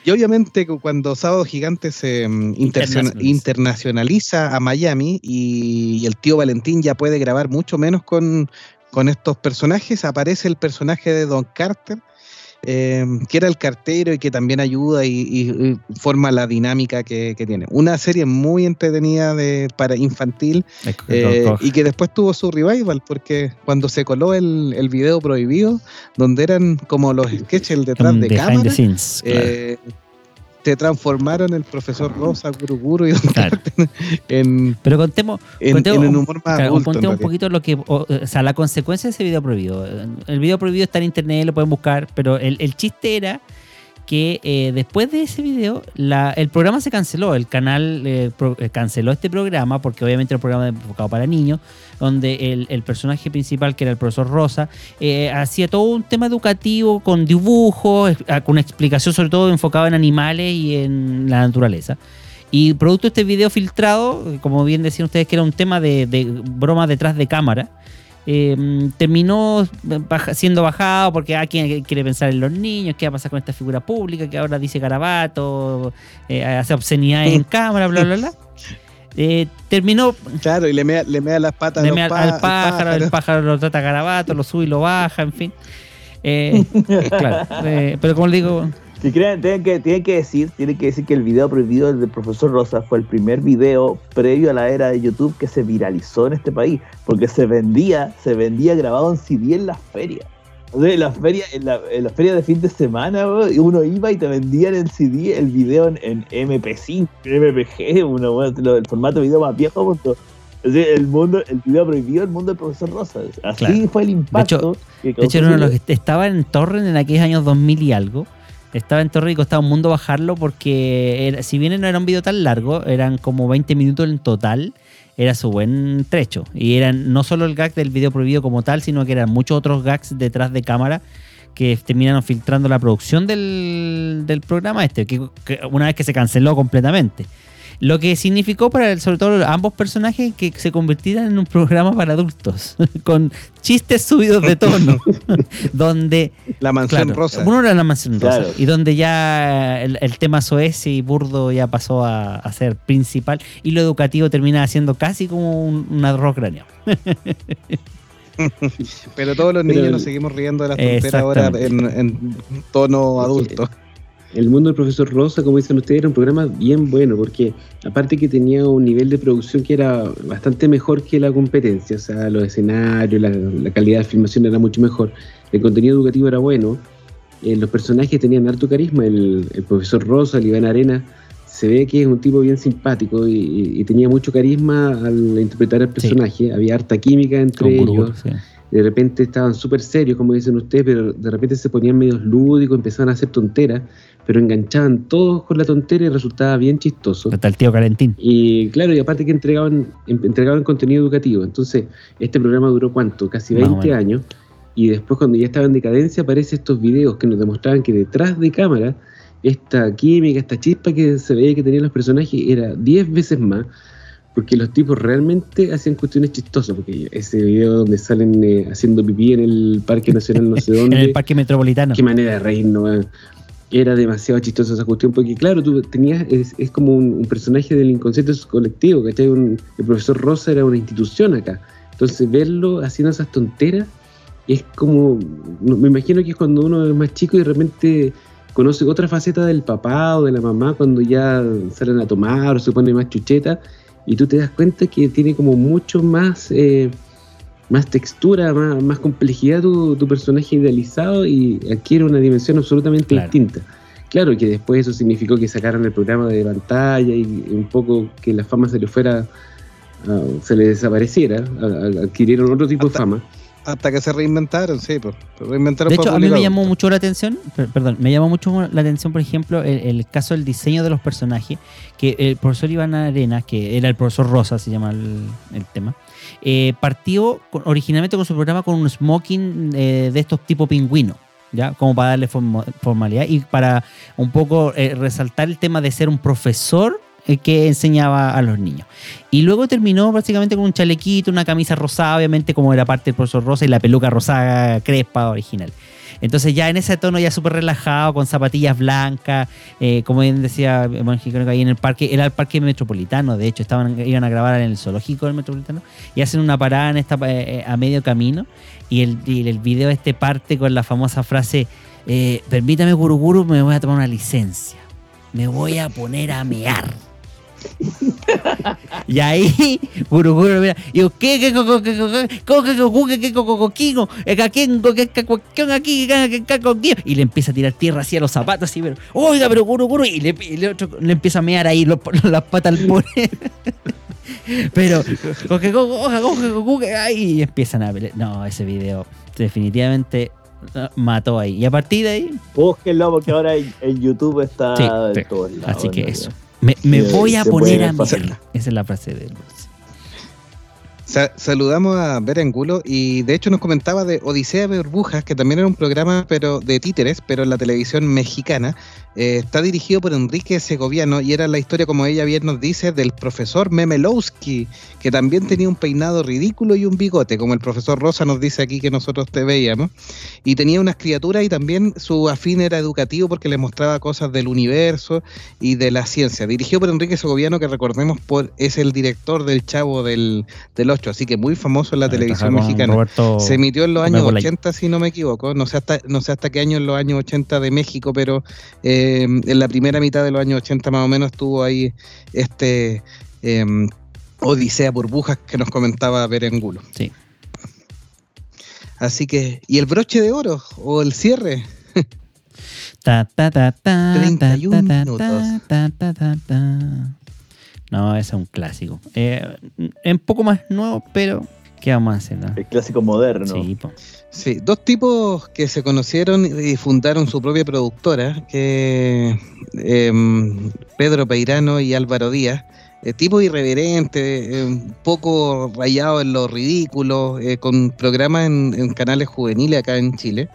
y obviamente cu- cuando Sábado Gigante se mm, Internacionaliza. internacionaliza a Miami y, y el tío Valentín ya puede grabar mucho menos con, con estos personajes, aparece el personaje de Don Carter, eh, que era el cartero y que también ayuda y, y- y forma la dinámica que, que tiene. Una serie muy entretenida de, para infantil eh, y que después tuvo su revival porque cuando se coló el, el video prohibido, donde eran como los sketches el detrás de cámara, the scenes. claro. eh, se transformaron el profesor Rosa, Guru Guru y Don Claro. En, Pero contemos, en, contemos en un humor más claro, adulto. contemos un poquito lo que, o, o sea, la consecuencia de ese video prohibido. El video prohibido está en internet, lo pueden buscar, pero el, el chiste era que eh, después de ese video, el programa se canceló. El canal eh, eh, canceló este programa porque obviamente era un programa enfocado para niños, donde el, personaje principal, que era el profesor Rosa, hacía todo un tema educativo con dibujos, ah, con una explicación sobre todo enfocado en animales y en la naturaleza. Y producto de este video filtrado, como bien decían ustedes que era un tema de, de broma detrás de cámara, eh, terminó baja- siendo bajado porque alguien quiere pensar en los niños, qué va a pasar con esta figura pública que ahora dice garabato, eh, hace obscenidades en cámara, bla, bla, bla. Eh, terminó Claro, y le mea, le mea las patas a los mea pa- al pájaro, el pájaro lo trata garabato, lo sube y lo baja, en fin. Eh, claro, eh, pero como le digo, Si creen, tienen que, tienen que decir, tienen que decir que el video prohibido del profesor Rosa fue el primer video previo a la era de YouTube que se viralizó en este país, porque se vendía, se vendía grabado en CD en las ferias. O sea, en las ferias, en la, en las ferias de fin de semana, y uno iba y te vendían en CD el video en, en MP5, MPG, uno, bueno, el formato de video más viejo, punto. El mundo, el video prohibido, el mundo del profesor Rosa. Así Claro. fue el impacto. que De hecho, era uno de los que estaba en Torrent en aquellos años 2000 y algo. Estaba en Torrent y un mundo bajarlo porque, era- si bien no era un video tan largo, eran como 20 minutos en total, era su buen trecho. Y eran no solo el gag del video prohibido como tal, sino que eran muchos otros gags detrás de cámara que terminaron filtrando la producción del, programa este, que una vez que se canceló completamente. Lo que significó para el- sobre todo ambos personajes que se convirtieran en un programa para adultos, con chistes subidos de tono, donde La mansión claro, rosa. uno era la mansión rosa y donde ya el, el tema soez y burdo ya pasó a, a ser principal y lo educativo termina siendo casi como un, un arroz craneado. Pero todos los niños nos seguimos riendo de las tonteras ahora en, en tono adulto. El mundo del profesor Rosa, como dicen ustedes, era un programa bien bueno, porque aparte que tenía un nivel de producción que era bastante mejor que la competencia, o sea, los escenarios, la, la calidad de filmación era mucho mejor, el contenido educativo era bueno, eh, los personajes tenían harto carisma, el, el profesor Rosa, el Iván Arena, se ve que es un tipo bien simpático y, y- y tenía mucho carisma al interpretar al personaje, había harta química entre Con ellos, sí. de repente estaban súper serios, como dicen ustedes, pero de repente se ponían medios lúdicos, empezaban a hacer tonteras, pero enganchaban todos con la tontera y resultaba bien chistoso. Hasta el tío Calentín. Y claro, y aparte que entregaban, entregaban contenido educativo. Entonces, este programa duró cuánto? Casi Más o 20 menos. años. Y después, cuando ya estaba en decadencia, aparecen estos videos que nos demostraban que detrás de cámara, esta química, esta chispa que se veía que tenían los personajes era 10 veces más. Porque los tipos realmente hacían cuestiones chistosas. Porque ese video donde salen eh, haciendo pipí en el Parque Nacional, no sé dónde. En el parque metropolitano. Qué manera de reírnos. Era demasiado chistosa esa cuestión, porque claro, tú tenías, es, es como un, personaje del inconsciente colectivo, ¿cachai? Un- el profesor Rosa era una institución acá. Entonces verlo haciendo esas tonteras es como, me imagino que es cuando uno es más chico y de repente conoce otra faceta del papá o de la mamá cuando ya salen a tomar o se pone más chucheta y tú te das cuenta que tiene como mucho más... eh, más textura, más, más complejidad tu, tu personaje idealizado y adquiere una dimensión absolutamente Claro. distinta. Claro que después eso significó que sacaran el programa de pantalla y un poco que la fama se le fuera, ah, se le desapareciera, adquirieron otro tipo Hasta- de fama. Hasta que se reinventaron, sí, pues. reinventaron De hecho, a mí me llamó mucho la atención, per- perdón, me llamó mucho la atención, por ejemplo, el, el caso del diseño de los personajes, que el profesor Iván Arenas, que era el profesor Rosa, se llama el, el tema, eh, partió originalmente con su programa con un smoking eh, de estos tipo pingüino, ¿ya? Como para darle formalidad y para un poco eh, resaltar el tema de ser un profesor que enseñaba a los niños. Y luego terminó básicamente con un chalequito, una camisa rosada, obviamente como era parte del profesor Rosa y la peluca rosada crespa original. Entonces ya en ese tono ya súper relajado, con zapatillas blancas, eh, como bien decía Mangicónico ahí en el parque, era el parque metropolitano, de hecho estaban, iban a grabar en el zoológico del metropolitano y hacen una parada en esta, eh, a medio camino y el, el video este parte con la famosa frase, eh, permítame Guruguru, me voy a tomar una licencia, me voy a poner a mear. Y ahí, Guruguru, mira, y yo, ¿qué, qué, qué, qué, qué, qué, qué, eh, qué, aquí, ca, ca, ca, coquino. y le empieza a tirar tierra así a los zapatos, así, pero, oiga, pero Guruguru, y le, y le, otro, le empieza a mear ahí los- las patas al pobre. Pero, y empiezan a pelear. No, ese video definitivamente eh, mató ahí. Y a partir de ahí, Búsquenlo porque ahora en, en YouTube está Sí, en todos lados. así que eso. Me, me Sí, voy a se poner a mear. Esa es la frase de él. Sa- saludamos a Berengulo y de hecho nos comentaba de Odisea de Burbujas, que también era un programa pero de títeres, pero en la televisión mexicana. Eh, está dirigido por Enrique Segoviano y era la historia, como ella bien nos dice, del profesor Memelowski, que también tenía un peinado ridículo y un bigote, como el profesor Rosa nos dice aquí que nosotros te veíamos. Y tenía unas criaturas y también su afín era educativo porque le mostraba cosas del universo y de la ciencia. Dirigido por Enrique Segoviano, que recordemos por, es el director del Chavo del, del 8, así que muy famoso en la televisión mexicana. Roberto- Se emitió en los años Bolaño. 80, si no me equivoco. No sé hasta, no sé hasta qué año en los años 80 de México, pero eh, en la primera mitad de los años 80 más o menos estuvo ahí este eh, Odisea Burbujas que nos comentaba Berengulo. Sí. Así que, ¿y el broche de oro o el cierre? Ta, ta, ta, ta, 31 ta, ta, minutos. No, ese es un clásico. Eh, un poco más nuevo, pero ¿qué vamos a hacer? no? El clásico moderno. Sí, po. Sí, dos tipos que se conocieron y fundaron su propia productora, que em, Pedro Peirano y Álvaro Díaz, eh, tipos irreverentes, eh, un poco rayados en lo ridículo, eh, con programas en, en canales juveniles acá en Chile.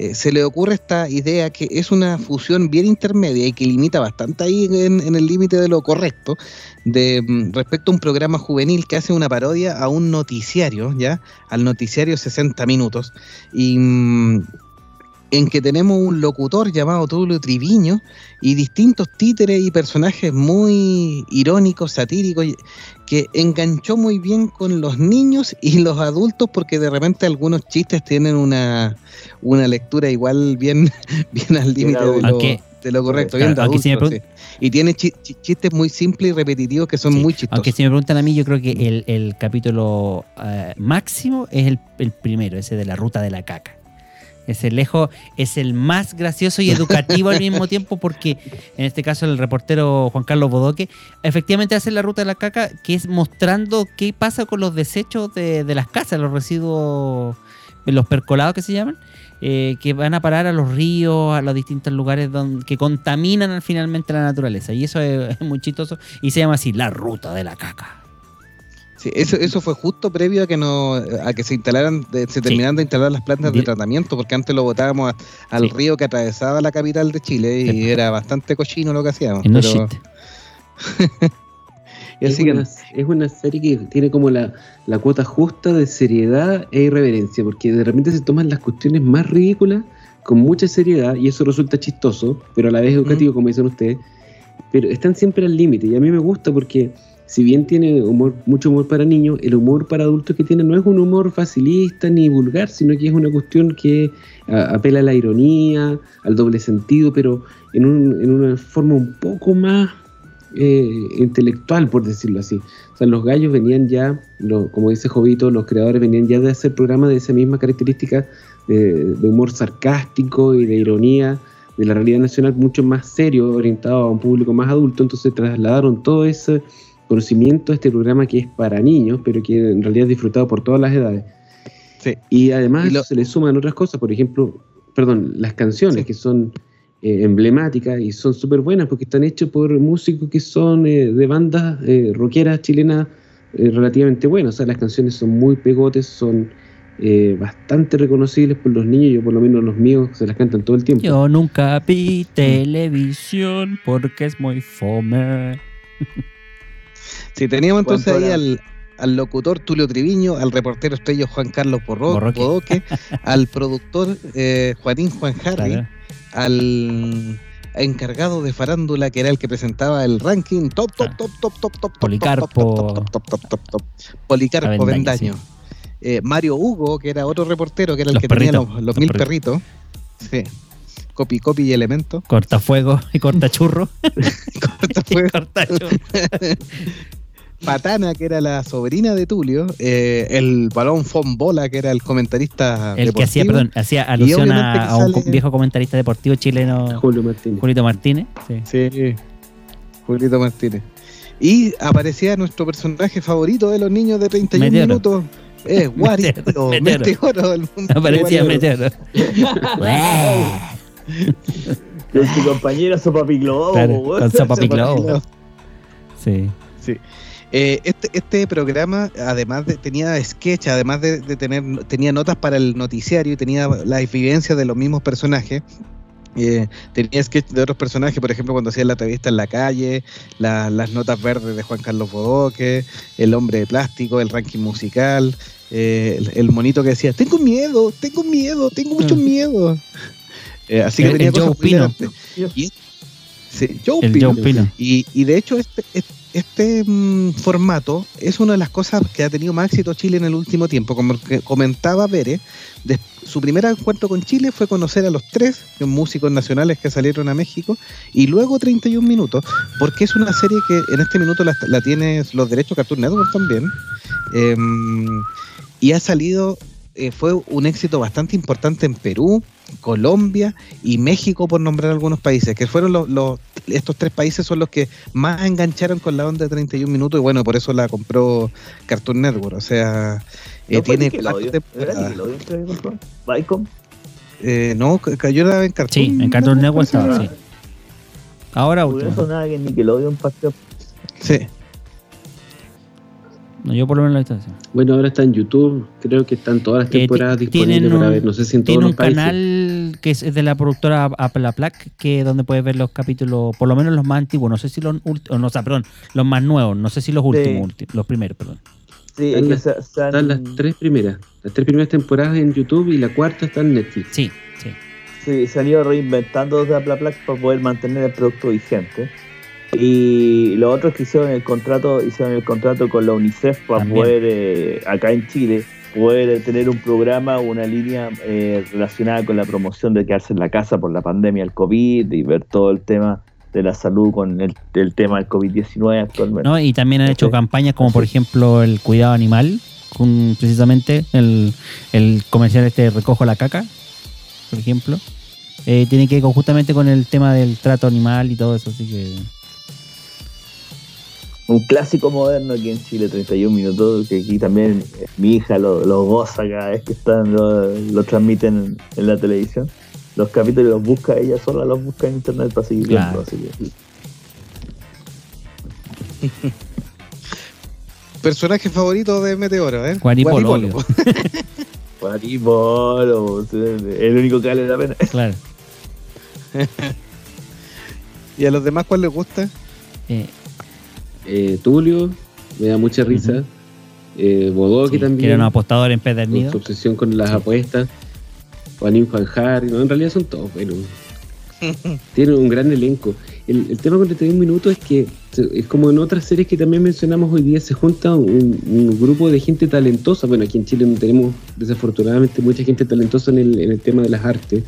Eh, se le ocurre esta idea que es una fusión bien intermedia y que limita bastante ahí en, el límite de lo correcto de mm, respecto a un programa juvenil que hace una parodia a un noticiario, ¿ya? Al noticiario 60 minutos y mm, en que tenemos un locutor llamado Tulio Triviño y distintos títeres y personajes muy irónicos, satíricos, que enganchó muy bien con los niños y los adultos porque de repente algunos chistes tienen una, una lectura igual bien, bien al límite de, lo- Aunque- de lo correcto, bien si sí. Y tiene chi- chi- chistes muy simples y repetitivos que son Sí, muy chistosos. Aunque si me preguntan a mí, yo creo que el, el capítulo eh, máximo es el, el primero, ese de la ruta de la caca. Ese lejos es el más gracioso y educativo al mismo tiempo porque en este caso el reportero Juan Carlos Bodoque efectivamente hace la ruta de la caca que es mostrando qué pasa con los desechos de, de las casas, los residuos, los percolados que se llaman, eh, que van a parar a los ríos, a los distintos lugares donde, que contaminan al- finalmente la naturaleza. Y eso es, es muy chistoso y se llama así, la ruta de la caca. Sí, eso, eso fue justo previo a que no, a que se instalaran, de- se terminaran de instalar las plantas de tratamiento, porque antes lo botábamos a- al Sí. río que atravesaba la capital de Chile y Sí. era bastante cochino lo que hacíamos. No pero- Es así que- una, es una serie que tiene como la, la cuota justa de seriedad e irreverencia, porque de repente se toman las cuestiones más ridículas con mucha seriedad y eso resulta chistoso, pero a la vez educativo, como dicen ustedes, pero están siempre al límite y a mí me gusta porque si bien tiene humor, mucho humor para niños, el humor para adultos que tiene no es un humor facilista ni vulgar, sino que es una cuestión que apela a la ironía, al doble sentido, pero en, un- en una forma un poco más eh, intelectual, por decirlo así. O sea, los gallos venían ya, lo- como dice Jovito, los creadores venían ya de hacer programas de esa misma característica de, de humor sarcástico y de ironía de la realidad nacional mucho más serio, orientado a un público más adulto, entonces trasladaron todo ese conocimiento a este programa que es para niños, pero que en realidad es disfrutado por todas las edades. Sí. Y además Y lo- se le suman otras cosas, por ejemplo, perdón, las canciones Sí. que son eh, emblemáticas y son súper buenas porque están hechas por músicos que son eh, de bandas eh, rockeras chilenas eh, relativamente buenas. O sea, las canciones son muy pegotes, son eh, bastante reconocibles por los niños, yo por lo menos los míos se las cantan todo el tiempo. Yo nunca vi televisión porque es muy fome. Sí, teníamos entonces ¿Cuánto ahí al, al locutor Tulio Triviño, al reportero estrella Juan Carlos Borroque. Bodoque, al productor eh, Juanín Juan Harry, Claro. al encargado de farándula que era el que presentaba el ranking top top Ah. top top top top top Policarpo. top top top top top top Policarpo Vendaño Eh, Mario Hugo que era otro reportero que era el que tenía los mil perritos sí copy copy y elemento Cortafuego y cortachurro. Corta y fue cortachurro. Patana que era la sobrina de Tulio eh, el balón Fombola que era el comentarista El que hacía, perdón, hacía alusión a, un sale- viejo comentarista deportivo chileno, Julio Martínez. Julito Martínez. Sí. Sí, Julito Martínez. Y aparecía nuestro personaje favorito de los niños de 31 Meteoro. minutos. Es Wari, Meteoro, Meteoro. Meteoro, el mundo Aparecía. Meteoro. Con su compañera Sopa Piclobo, Claro, con Piclobo. Piclobo. Sí. Eh, este, este programa, además de, tenía sketch, además de, de tener, tenía notas para el noticiario y tenía las vivencias de los mismos personajes. Eh, tenía sketch de otros personajes, por ejemplo, cuando hacían la entrevista en la calle, la- las notas verdes de Juan Carlos Bodoque, el hombre de plástico, el ranking musical, eh, el, el monito que decía, tengo miedo, tengo miedo, tengo mucho Mm. miedo. Eh, así que El- tenía el cosas Joe Pino. Y- sí, Joe El Pino. Joe Pino. Y, y de hecho este, este, este, mm, formato es una de las cosas que ha tenido más éxito Chile en el último tiempo. Como que comentaba Pérez, de- su primer encuentro con Chile fue conocer a los tres músicos nacionales que salieron a México y luego 31 minutos, porque es una serie que en este minuto la, la tiene los derechos Cartoon Network también. em, y ha salido, eh, fue un éxito bastante importante en Perú, Colombia y México, por nombrar algunos países, que fueron los, los- estos tres países son los que más engancharon con la onda de 31 minutos y bueno, por eso la compró Cartoon Network, o sea, eh, ¿No tiene comprado? ¿Viacom? Eh, no, ca- cayó la en Cartoon Sí, en Cartoon Network estaba, sí. Ahora Por eso último. nada que Nickelodeon partió. Sí. No, yo por lo menos la así. Bueno, ahora está en YouTube, creo que están todas las Eh, temporadas disponibles tienen para un- ver, no sé si en todos Tiene los un países. canal que es de la productora Apple Plac, que donde puedes ver los capítulos, por lo menos los más antiguos, no sé si los últimos, no, o sea, perdón, los más nuevos, no sé si los últimos, los primeros, perdón. Sí, es Están que las- Están tres primeras, las tres primeras temporadas en YouTube y la cuarta está en Netflix. Sí, sí. sí, se han ido reinventando desde Apple Plac para poder mantener el producto vigente. Y los otros que hicieron el contrato, hicieron el contrato con la UNICEF para También. poder, eh, acá en Chile, poder tener un programa una línea eh, relacionada con la promoción de quedarse en la casa por la pandemia del COVID y ver todo el tema de la salud con el, el tema del COVID-19 actualmente. ¿no? Y también han hecho Sí. campañas como por ejemplo el cuidado animal, con precisamente el, el comercial este recojo la caca, por ejemplo. Eh, tiene que ver con- justamente con el tema del trato animal y todo eso, así que... Un clásico moderno aquí en Chile, 31 minutos, que aquí también eh, mi hija lo, lo goza cada vez que están, lo, lo transmiten en, en la televisión. Los capítulos los busca ella sola, los busca en internet para seguir Claro. viendo. Así que, Personaje favorito de Meteoro, ¿eh? Guaripolo, Guaripolo. Guaripolo, el único que vale la pena. Claro. ¿Y a los demás cuál les gusta? Eh, Eh, Tulio, me da mucha risa. Ujú. Eh, Bodoque sí, que también. era un apostador con empedernido. su obsesión con las Sí. apuestas. Juanín Fanjar, no, en realidad son todos buenos. Tienen un gran elenco. El, el tema con 31 minutos es que es como en otras series que también mencionamos hoy día, se junta un, un grupo de gente talentosa. Bueno, aquí en Chile no tenemos desafortunadamente mucha gente talentosa en el, en el tema de las artes,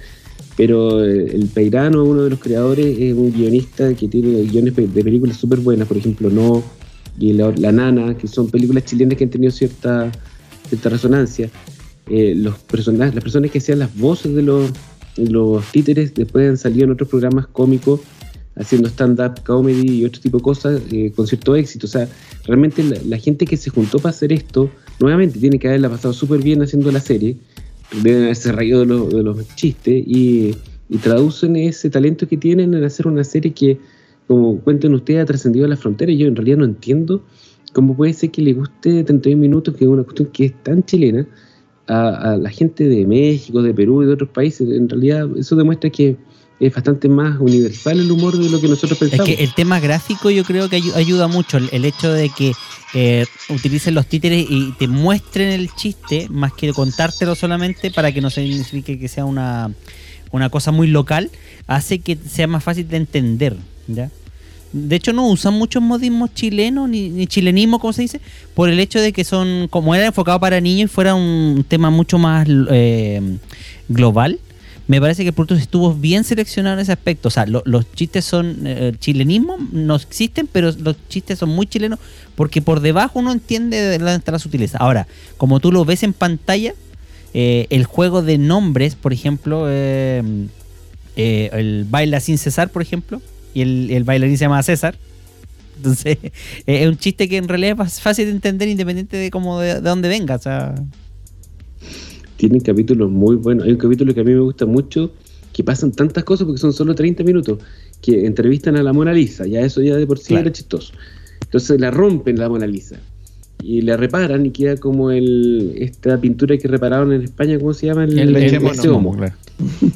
pero eh, el Peirano, uno de los creadores, es un guionista que tiene guiones de películas súper buenas, por ejemplo, No y La, La Nana, que son películas chilenas que han tenido cierta, cierta resonancia. Eh, los personajes, las personas que hacían las voces de los, los títeres después han salido en otros programas cómicos haciendo stand-up comedy y otro tipo de cosas eh, con cierto éxito. O sea, realmente la, la gente que se juntó para hacer esto nuevamente tiene que haberla pasado súper bien haciendo la serie, deben haberse reído de, los- chistes y, traducen ese talento que tienen en hacer una serie que, como cuentan ustedes, ha trascendido las fronteras. Yo en realidad no entiendo cómo puede ser que le guste 31 minutos, que es una cuestión que es tan chilena, a la gente de México, de Perú y de otros países. En realidad eso demuestra que es bastante más universal el humor de lo que nosotros Es pensamos. que el tema gráfico yo creo que ayu- ayuda mucho. El, el hecho de que eh, utilicen los títeres y te muestren el chiste más que contártelo solamente para que no signifique que sea una, una cosa muy local, hace que sea más fácil de entender. ¿ya? De hecho, no usan muchos modismos chilenos ni, ni chilenismo, como se dice, por el hecho de que son, como era enfocado para niños y fuera un tema mucho más eh, global, me parece que producto estuvo bien seleccionado en ese aspecto. O sea, lo- los chistes son eh, chilenismo, no existen, pero los chistes son muy chilenos porque por debajo uno entiende está la sutileza. Ahora, como tú lo ves en pantalla, eh, el juego de nombres, por ejemplo, eh, eh, el baila sin cesar, por ejemplo, y el, bailarín se llama César. Entonces, es un chiste que en realidad es fácil de entender independiente de cómo de, de dónde venga. O sea, Tienen capítulos muy buenos. Hay un capítulo que a mí me gusta mucho, que pasan tantas cosas porque son solo 30 minutos, que entrevistan a la Mona Lisa, ya eso ya de por sí Claro. era chistoso. Entonces la rompen la Mona Lisa y la reparan y queda como el esta pintura que repararon en España, ¿cómo se llama? el, el- el- claro.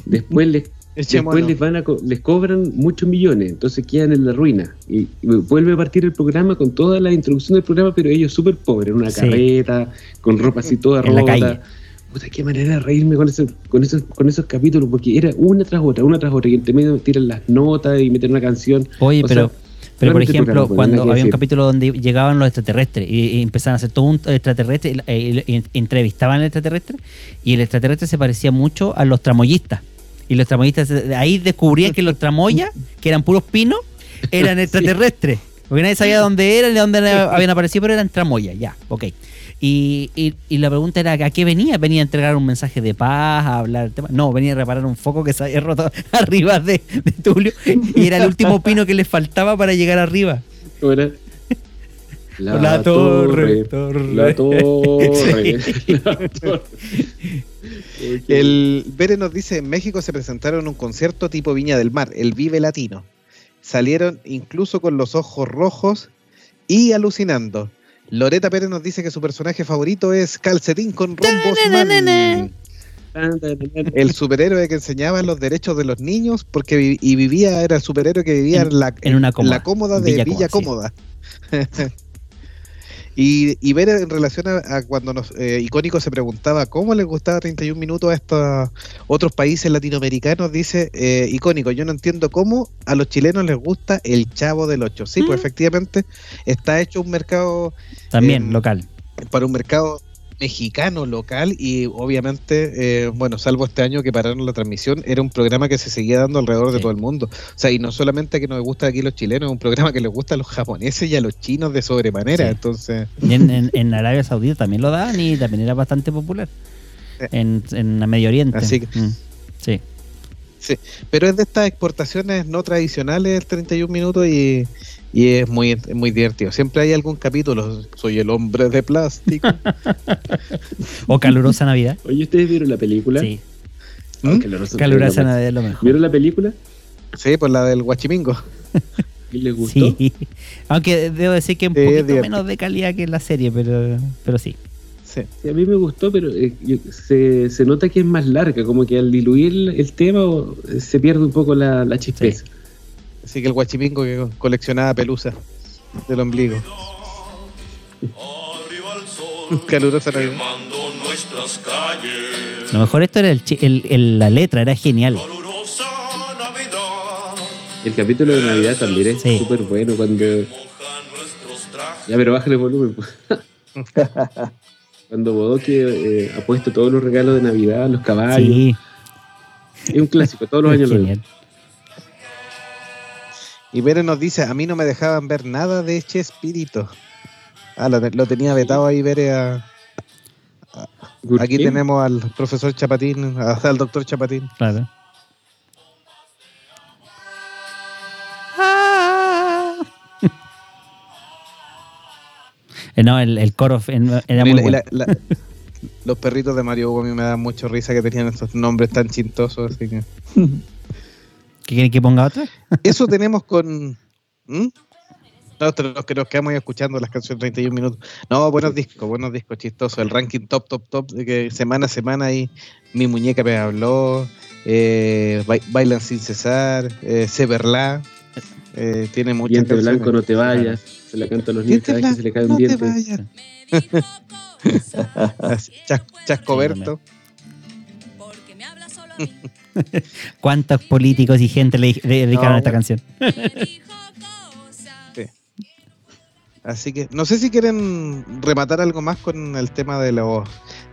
Después les Después les van a co- les cobran muchos millones, entonces quedan en la ruina. Y, y vuelve a partir el programa con toda la introducción del programa, pero ellos súper pobres, en una Sí. carreta, con ropa así toda En la rota. calle. Puta, qué manera de reírme con, ese- con, esos, con esos capítulos, porque era una tras otra, una tras otra, y entre medio tiran las notas y meten una canción. Oye, O pero, sea, pero por ejemplo, cuando había un capítulo donde llegaban los extraterrestres y, y empezaban a hacer todo un extraterrestre y, y- y entrevistaban al extraterrestre y el extraterrestre se parecía mucho a los tramoyistas. Y los tramoyistas ahí descubrían que los tramoyas, que eran puros pinos, eran extraterrestres. Porque nadie sabía dónde eran, de dónde habían aparecido, pero eran tramoyas, ya, ok. Y, y- y la pregunta era, ¿a qué venía? ¿Venía a entregar un mensaje de paz, a hablar tema? No, venía a reparar un foco que se había roto arriba de, de Tulio y era el último pino que les faltaba para llegar arriba. La, La torre, torre. La torre. la torre. El Bere nos dice, en México se presentaron un concierto tipo Viña del Mar, el Vive Latino. Salieron incluso con los ojos rojos y alucinando. Loreta Pérez nos dice que su personaje favorito es Calcetín con Rombos el superhéroe que enseñaba los derechos de los niños porque vi- y vivía, era el superhéroe que vivía En- en, la, en una cómoda. la cómoda de Villa Villa, Cómoda, Cómoda. y, y ver en relación a, a cuando nos eh, icónico se preguntaba cómo les gustaba 31 minutos a estos otros países latinoamericanos, dice eh, icónico, yo no entiendo cómo a los chilenos les gusta el chavo del 8. Sí, pues Mm. efectivamente está hecho un mercado También, Em, local. para un mercado mexicano local y obviamente, eh, bueno, salvo este año que pararon la transmisión, era un programa que se seguía dando alrededor de Sí. todo el mundo. O sea, y no solamente que nos gusta aquí los chilenos, es un programa que les gusta a los japoneses y a los chinos de sobremanera. Sí. Entonces, en, en- en Arabia Saudita también lo daban y también era bastante popular. Sí. En, en Medio Oriente. Así que- Mm, Sí. pero es de estas exportaciones no tradicionales el 31 minutos y, y es muy, es muy divertido. Siempre hay algún capítulo, soy el hombre de plástico. O Calurosa Navidad. Oye, ¿ustedes vieron la película? Sí. Ah, ¿Mm? calurosa Calurosa Navidad. Es lo mejor. ¿Vieron la película? Sí, pues la del guachimingo. ¿Y les gustó? Sí. Aunque debo decir que un Sí, poquito divertido. menos de calidad que la serie, pero, pero sí. Sí. Sí, a mí me gustó, pero eh, se, se nota que es más larga, como que al diluir el tema o- se pierde un poco la, la chispeza. Así que el guachimingo que co- coleccionaba pelusa del ombligo. Calurosa Navidad. calles. Lo mejor esto era el, chi- el- el- la letra, era genial. Calurosa Navidad, El capítulo de Navidad también es Sí. súper bueno cuando... Ya, pero bájale el volumen. pues. cuando Bodoque eh, ha puesto todos los regalos de Navidad, los caballos. Sí, Es un clásico, todos los años lo. Y Pérez nos dice, a mí no me dejaban ver nada de Chespirito. Ah, lo, lo tenía vetado ahí, a- ¿Por Aquí tenemos al profesor Chapatín, a- al doctor Chapatín. Claro. Eh, no, el, el coro era muy la- y bueno. la- la- los perritos de Mario Hugo a mí me dan mucho risa que tenían estos nombres tan chintosos. Así que. ¿Qué quieren que ponga otra? Eso tenemos con. ¿Mm? Nosotros los que nos quedamos ahí escuchando las canciones 31 minutos. No, buenos discos, buenos discos chistosos. El ranking top, top, top, de que semana a semana ahí mi muñeca me habló. Eh, Ba- Bailan sin cesar. Eh, Severla. Eh, tiene muchas Diente canciones. blanco, no te vayas. Se le canta a los niños cada vez que se le cae un blanco, no diente. te vayas. Así, Chas- Chascoberto. A. ¿Cuántos políticos y gente le, le dedicaron No, esta bueno. canción? Sí. Así que no sé si quieren rematar algo más con el tema de los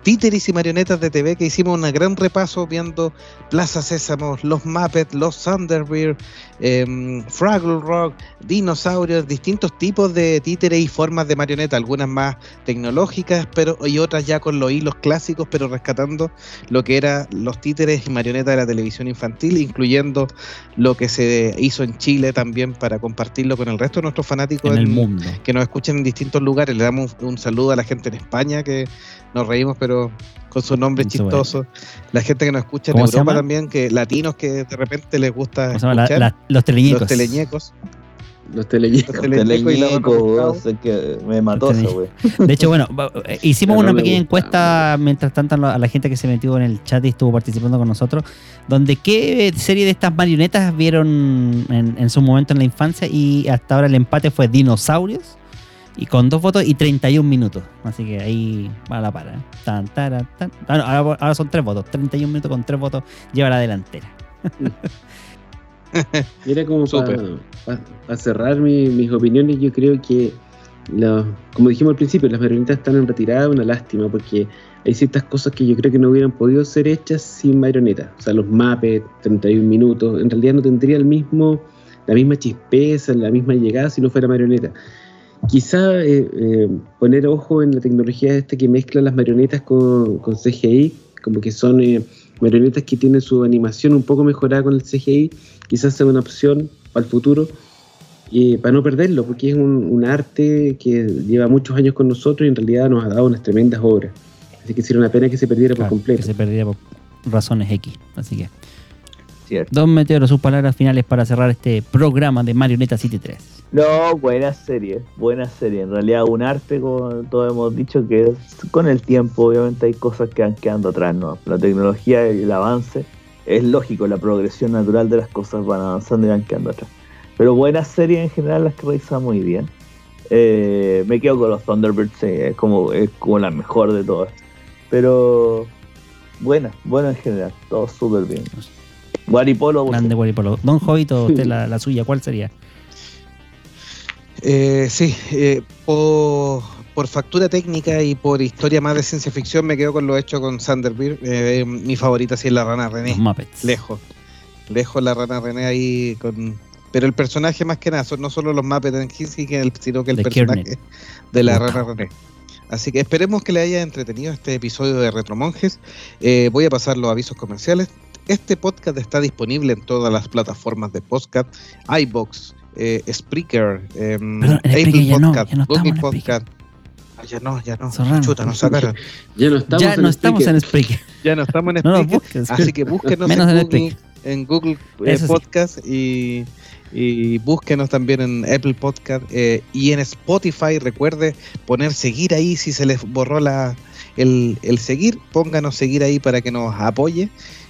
títeres y marionetas de TV que hicimos un gran repaso viendo Plaza Sésamo, los Muppets, los Thunderbird, em, Fraggle Rock, dinosaurios, distintos tipos de títeres y formas de marioneta, algunas más tecnológicas pero y otras ya con los hilos clásicos, pero rescatando lo que eran los títeres y marionetas de la televisión infantil, incluyendo lo que se hizo en Chile también para compartirlo con el resto de nuestros fanáticos En el en- mundo. que nos escuchan en distintos lugares. Le damos un, un saludo a la gente en España que nos reímos, pero con su nombre chistoso. La gente que nos escucha en ¿Cómo se Europa también, que latinos que de repente les gusta ¿Cómo se llama? La- escuchar. la- los teleñecos. los teleñecos. Los teleñecos. Los teleñecos y sé que me mató eso, güey. De hecho, bueno, eh, hicimos Pero una pequeña gusta, encuesta mientras tanto a la- a la gente que se metió en el chat y estuvo participando con nosotros, donde qué serie de estas marionetas vieron en, en su momento en la infancia y hasta ahora el empate fue Dinosaurios y con dos votos y 31 minutos. Así que ahí va la para. Tan, tara, tan. Ah, no, ahora, ahora son tres votos. 31 minutos con tres votos lleva la delantera. Mira, como Súper. para cerrar mi- mis opiniones, yo creo que, la- como dijimos al principio, las marionetas están en retirada, una lástima, porque hay ciertas cosas que yo creo que no hubieran podido ser hechas sin marionetas. O sea, los Muppets, 31 minutos, en realidad no tendría el mismo, la misma chispeza, la misma llegada si no fuera marioneta. Quizá eh, eh, poner ojo en la tecnología esta que mezcla las marionetas con, con CGI, como que son eh, marionetas que tienen su animación un poco mejorada con el CGI, quizás sea una opción para el futuro, y para no perderlo, porque es un, un arte que lleva muchos años con nosotros y en realidad nos ha dado unas tremendas obras. Así que sería una pena que se perdiera Claro, por completo. Que se perdiera por razones X. Así que, Cierto. Don Meteoro, sus palabras finales para cerrar este programa de Marioneta City 3. No, buena serie, buena serie. En realidad un arte, como todos hemos dicho, que con el tiempo obviamente hay cosas que van quedando atrás, ¿no? La tecnología y el avance es lógico, la progresión natural de las cosas van avanzando y van quedando atrás. Pero buenas series en general las que realizan muy bien. Eh, me quedo con los Thunderbirds, es como, es como la mejor de todas. Pero buena, buena en general, todo súper bien. Guaripolo, Grande Guaripolo. Don Jovito, usted la, la suya, ¿cuál sería? Eh, sí, eh, por, por factura técnica y por historia más de ciencia ficción me quedo con lo hecho con Thunderbird. Eh, mi favorita sí es la rana René. Los Muppets. Lejos. Lejos la rana René ahí con. Pero el personaje más que nada, son no solo los Muppets en el- sino que el personaje de la rana René. Así que esperemos que le haya entretenido este episodio de Retromonjes. Eh, voy a pasar los avisos comerciales. Este podcast está disponible en todas las plataformas de podcast, iBox, eh, Spreaker, em, Perdón, Apple Spreaker ya no, Podcast, ya no Google Podcast. Ah, ya no, ya no. Chuta, nos sacaron. Ya no estamos ya en no estamos Spreaker. en Spreaker. Ya no estamos en Spreaker. busques. Así que búsquenos Menos en Google, en Google eh, sí. Podcast y, y búsquenos también en Apple Podcast eh, y en Spotify. Recuerde poner seguir ahí si se les borró la, el, el seguir. Pónganos seguir ahí para que nos apoye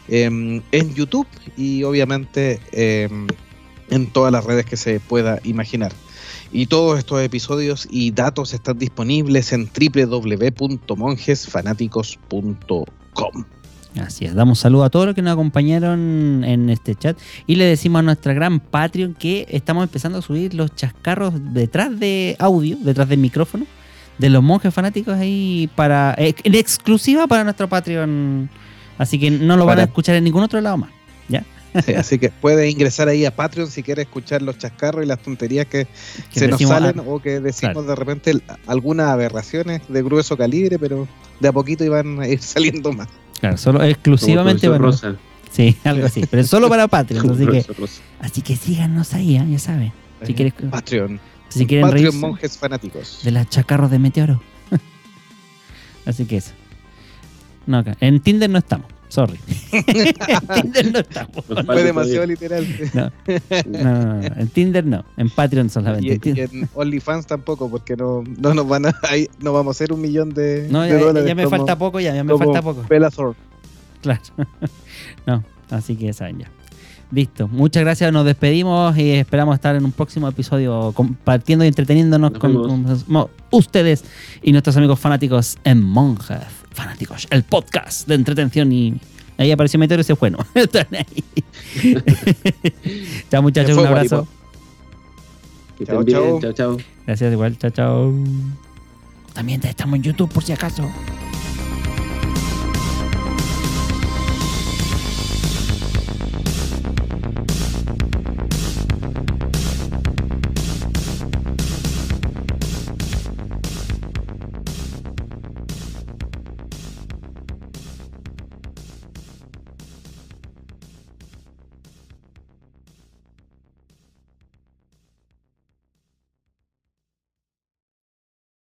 em, en YouTube y obviamente em, en todas las redes que se pueda imaginar. Y todos estos episodios y datos están disponibles en www.monjesfanáticos.com. Así es, damos saludo a todos los que nos acompañaron en este chat y le decimos a nuestra gran Patreon que estamos empezando a subir los chascarros detrás de audio, detrás del micrófono, de los monjes fanáticos ahí para en exclusiva para nuestro Patreon. Así que no lo van a escuchar en ningún otro lado más. ¿Ya? Sí, así que puede ingresar ahí a Patreon si quiere escuchar los chascarros y las tonterías que, Que se nos decimos, salen ah, o que decimos claro. de repente algunas aberraciones de grueso calibre, pero de a poquito iban a ir saliendo más. claro, solo exclusivamente para. Rosa. Sí, algo así. Pero solo para Patreon. Así que, así síganos ahí, ¿eh? ya saben. Si quieres, Patreon. Si quieren Patreon reírse monjes fanáticos. de las chacarros de meteoro. Así que eso. No, acá. En Tinder no estamos. Sorry. en Tinder no estamos. Fue demasiado literal. No, no, no, no. En Tinder no. En Patreon solamente. Y, En y en OnlyFans tampoco, porque no, no nos van a, ahí no vamos a hacer un millón de, No, de ya, dólares. ya me como- falta poco, ya, ya me como falta poco. Bellator. Claro. no, así que saben ya. Listo. Muchas gracias. Nos despedimos y esperamos estar en un próximo episodio compartiendo y entreteniéndonos Nos con, con ustedes y nuestros amigos fanáticos en Monjas. Fanáticos, el podcast de entretención y ahí apareció Meteoro y se fue, ¿no? Están ahí. chao muchachos, un abrazo. Que Chao, bien. chao. Chao, chao. Gracias igual, chao chao. También estamos en YouTube por si acaso.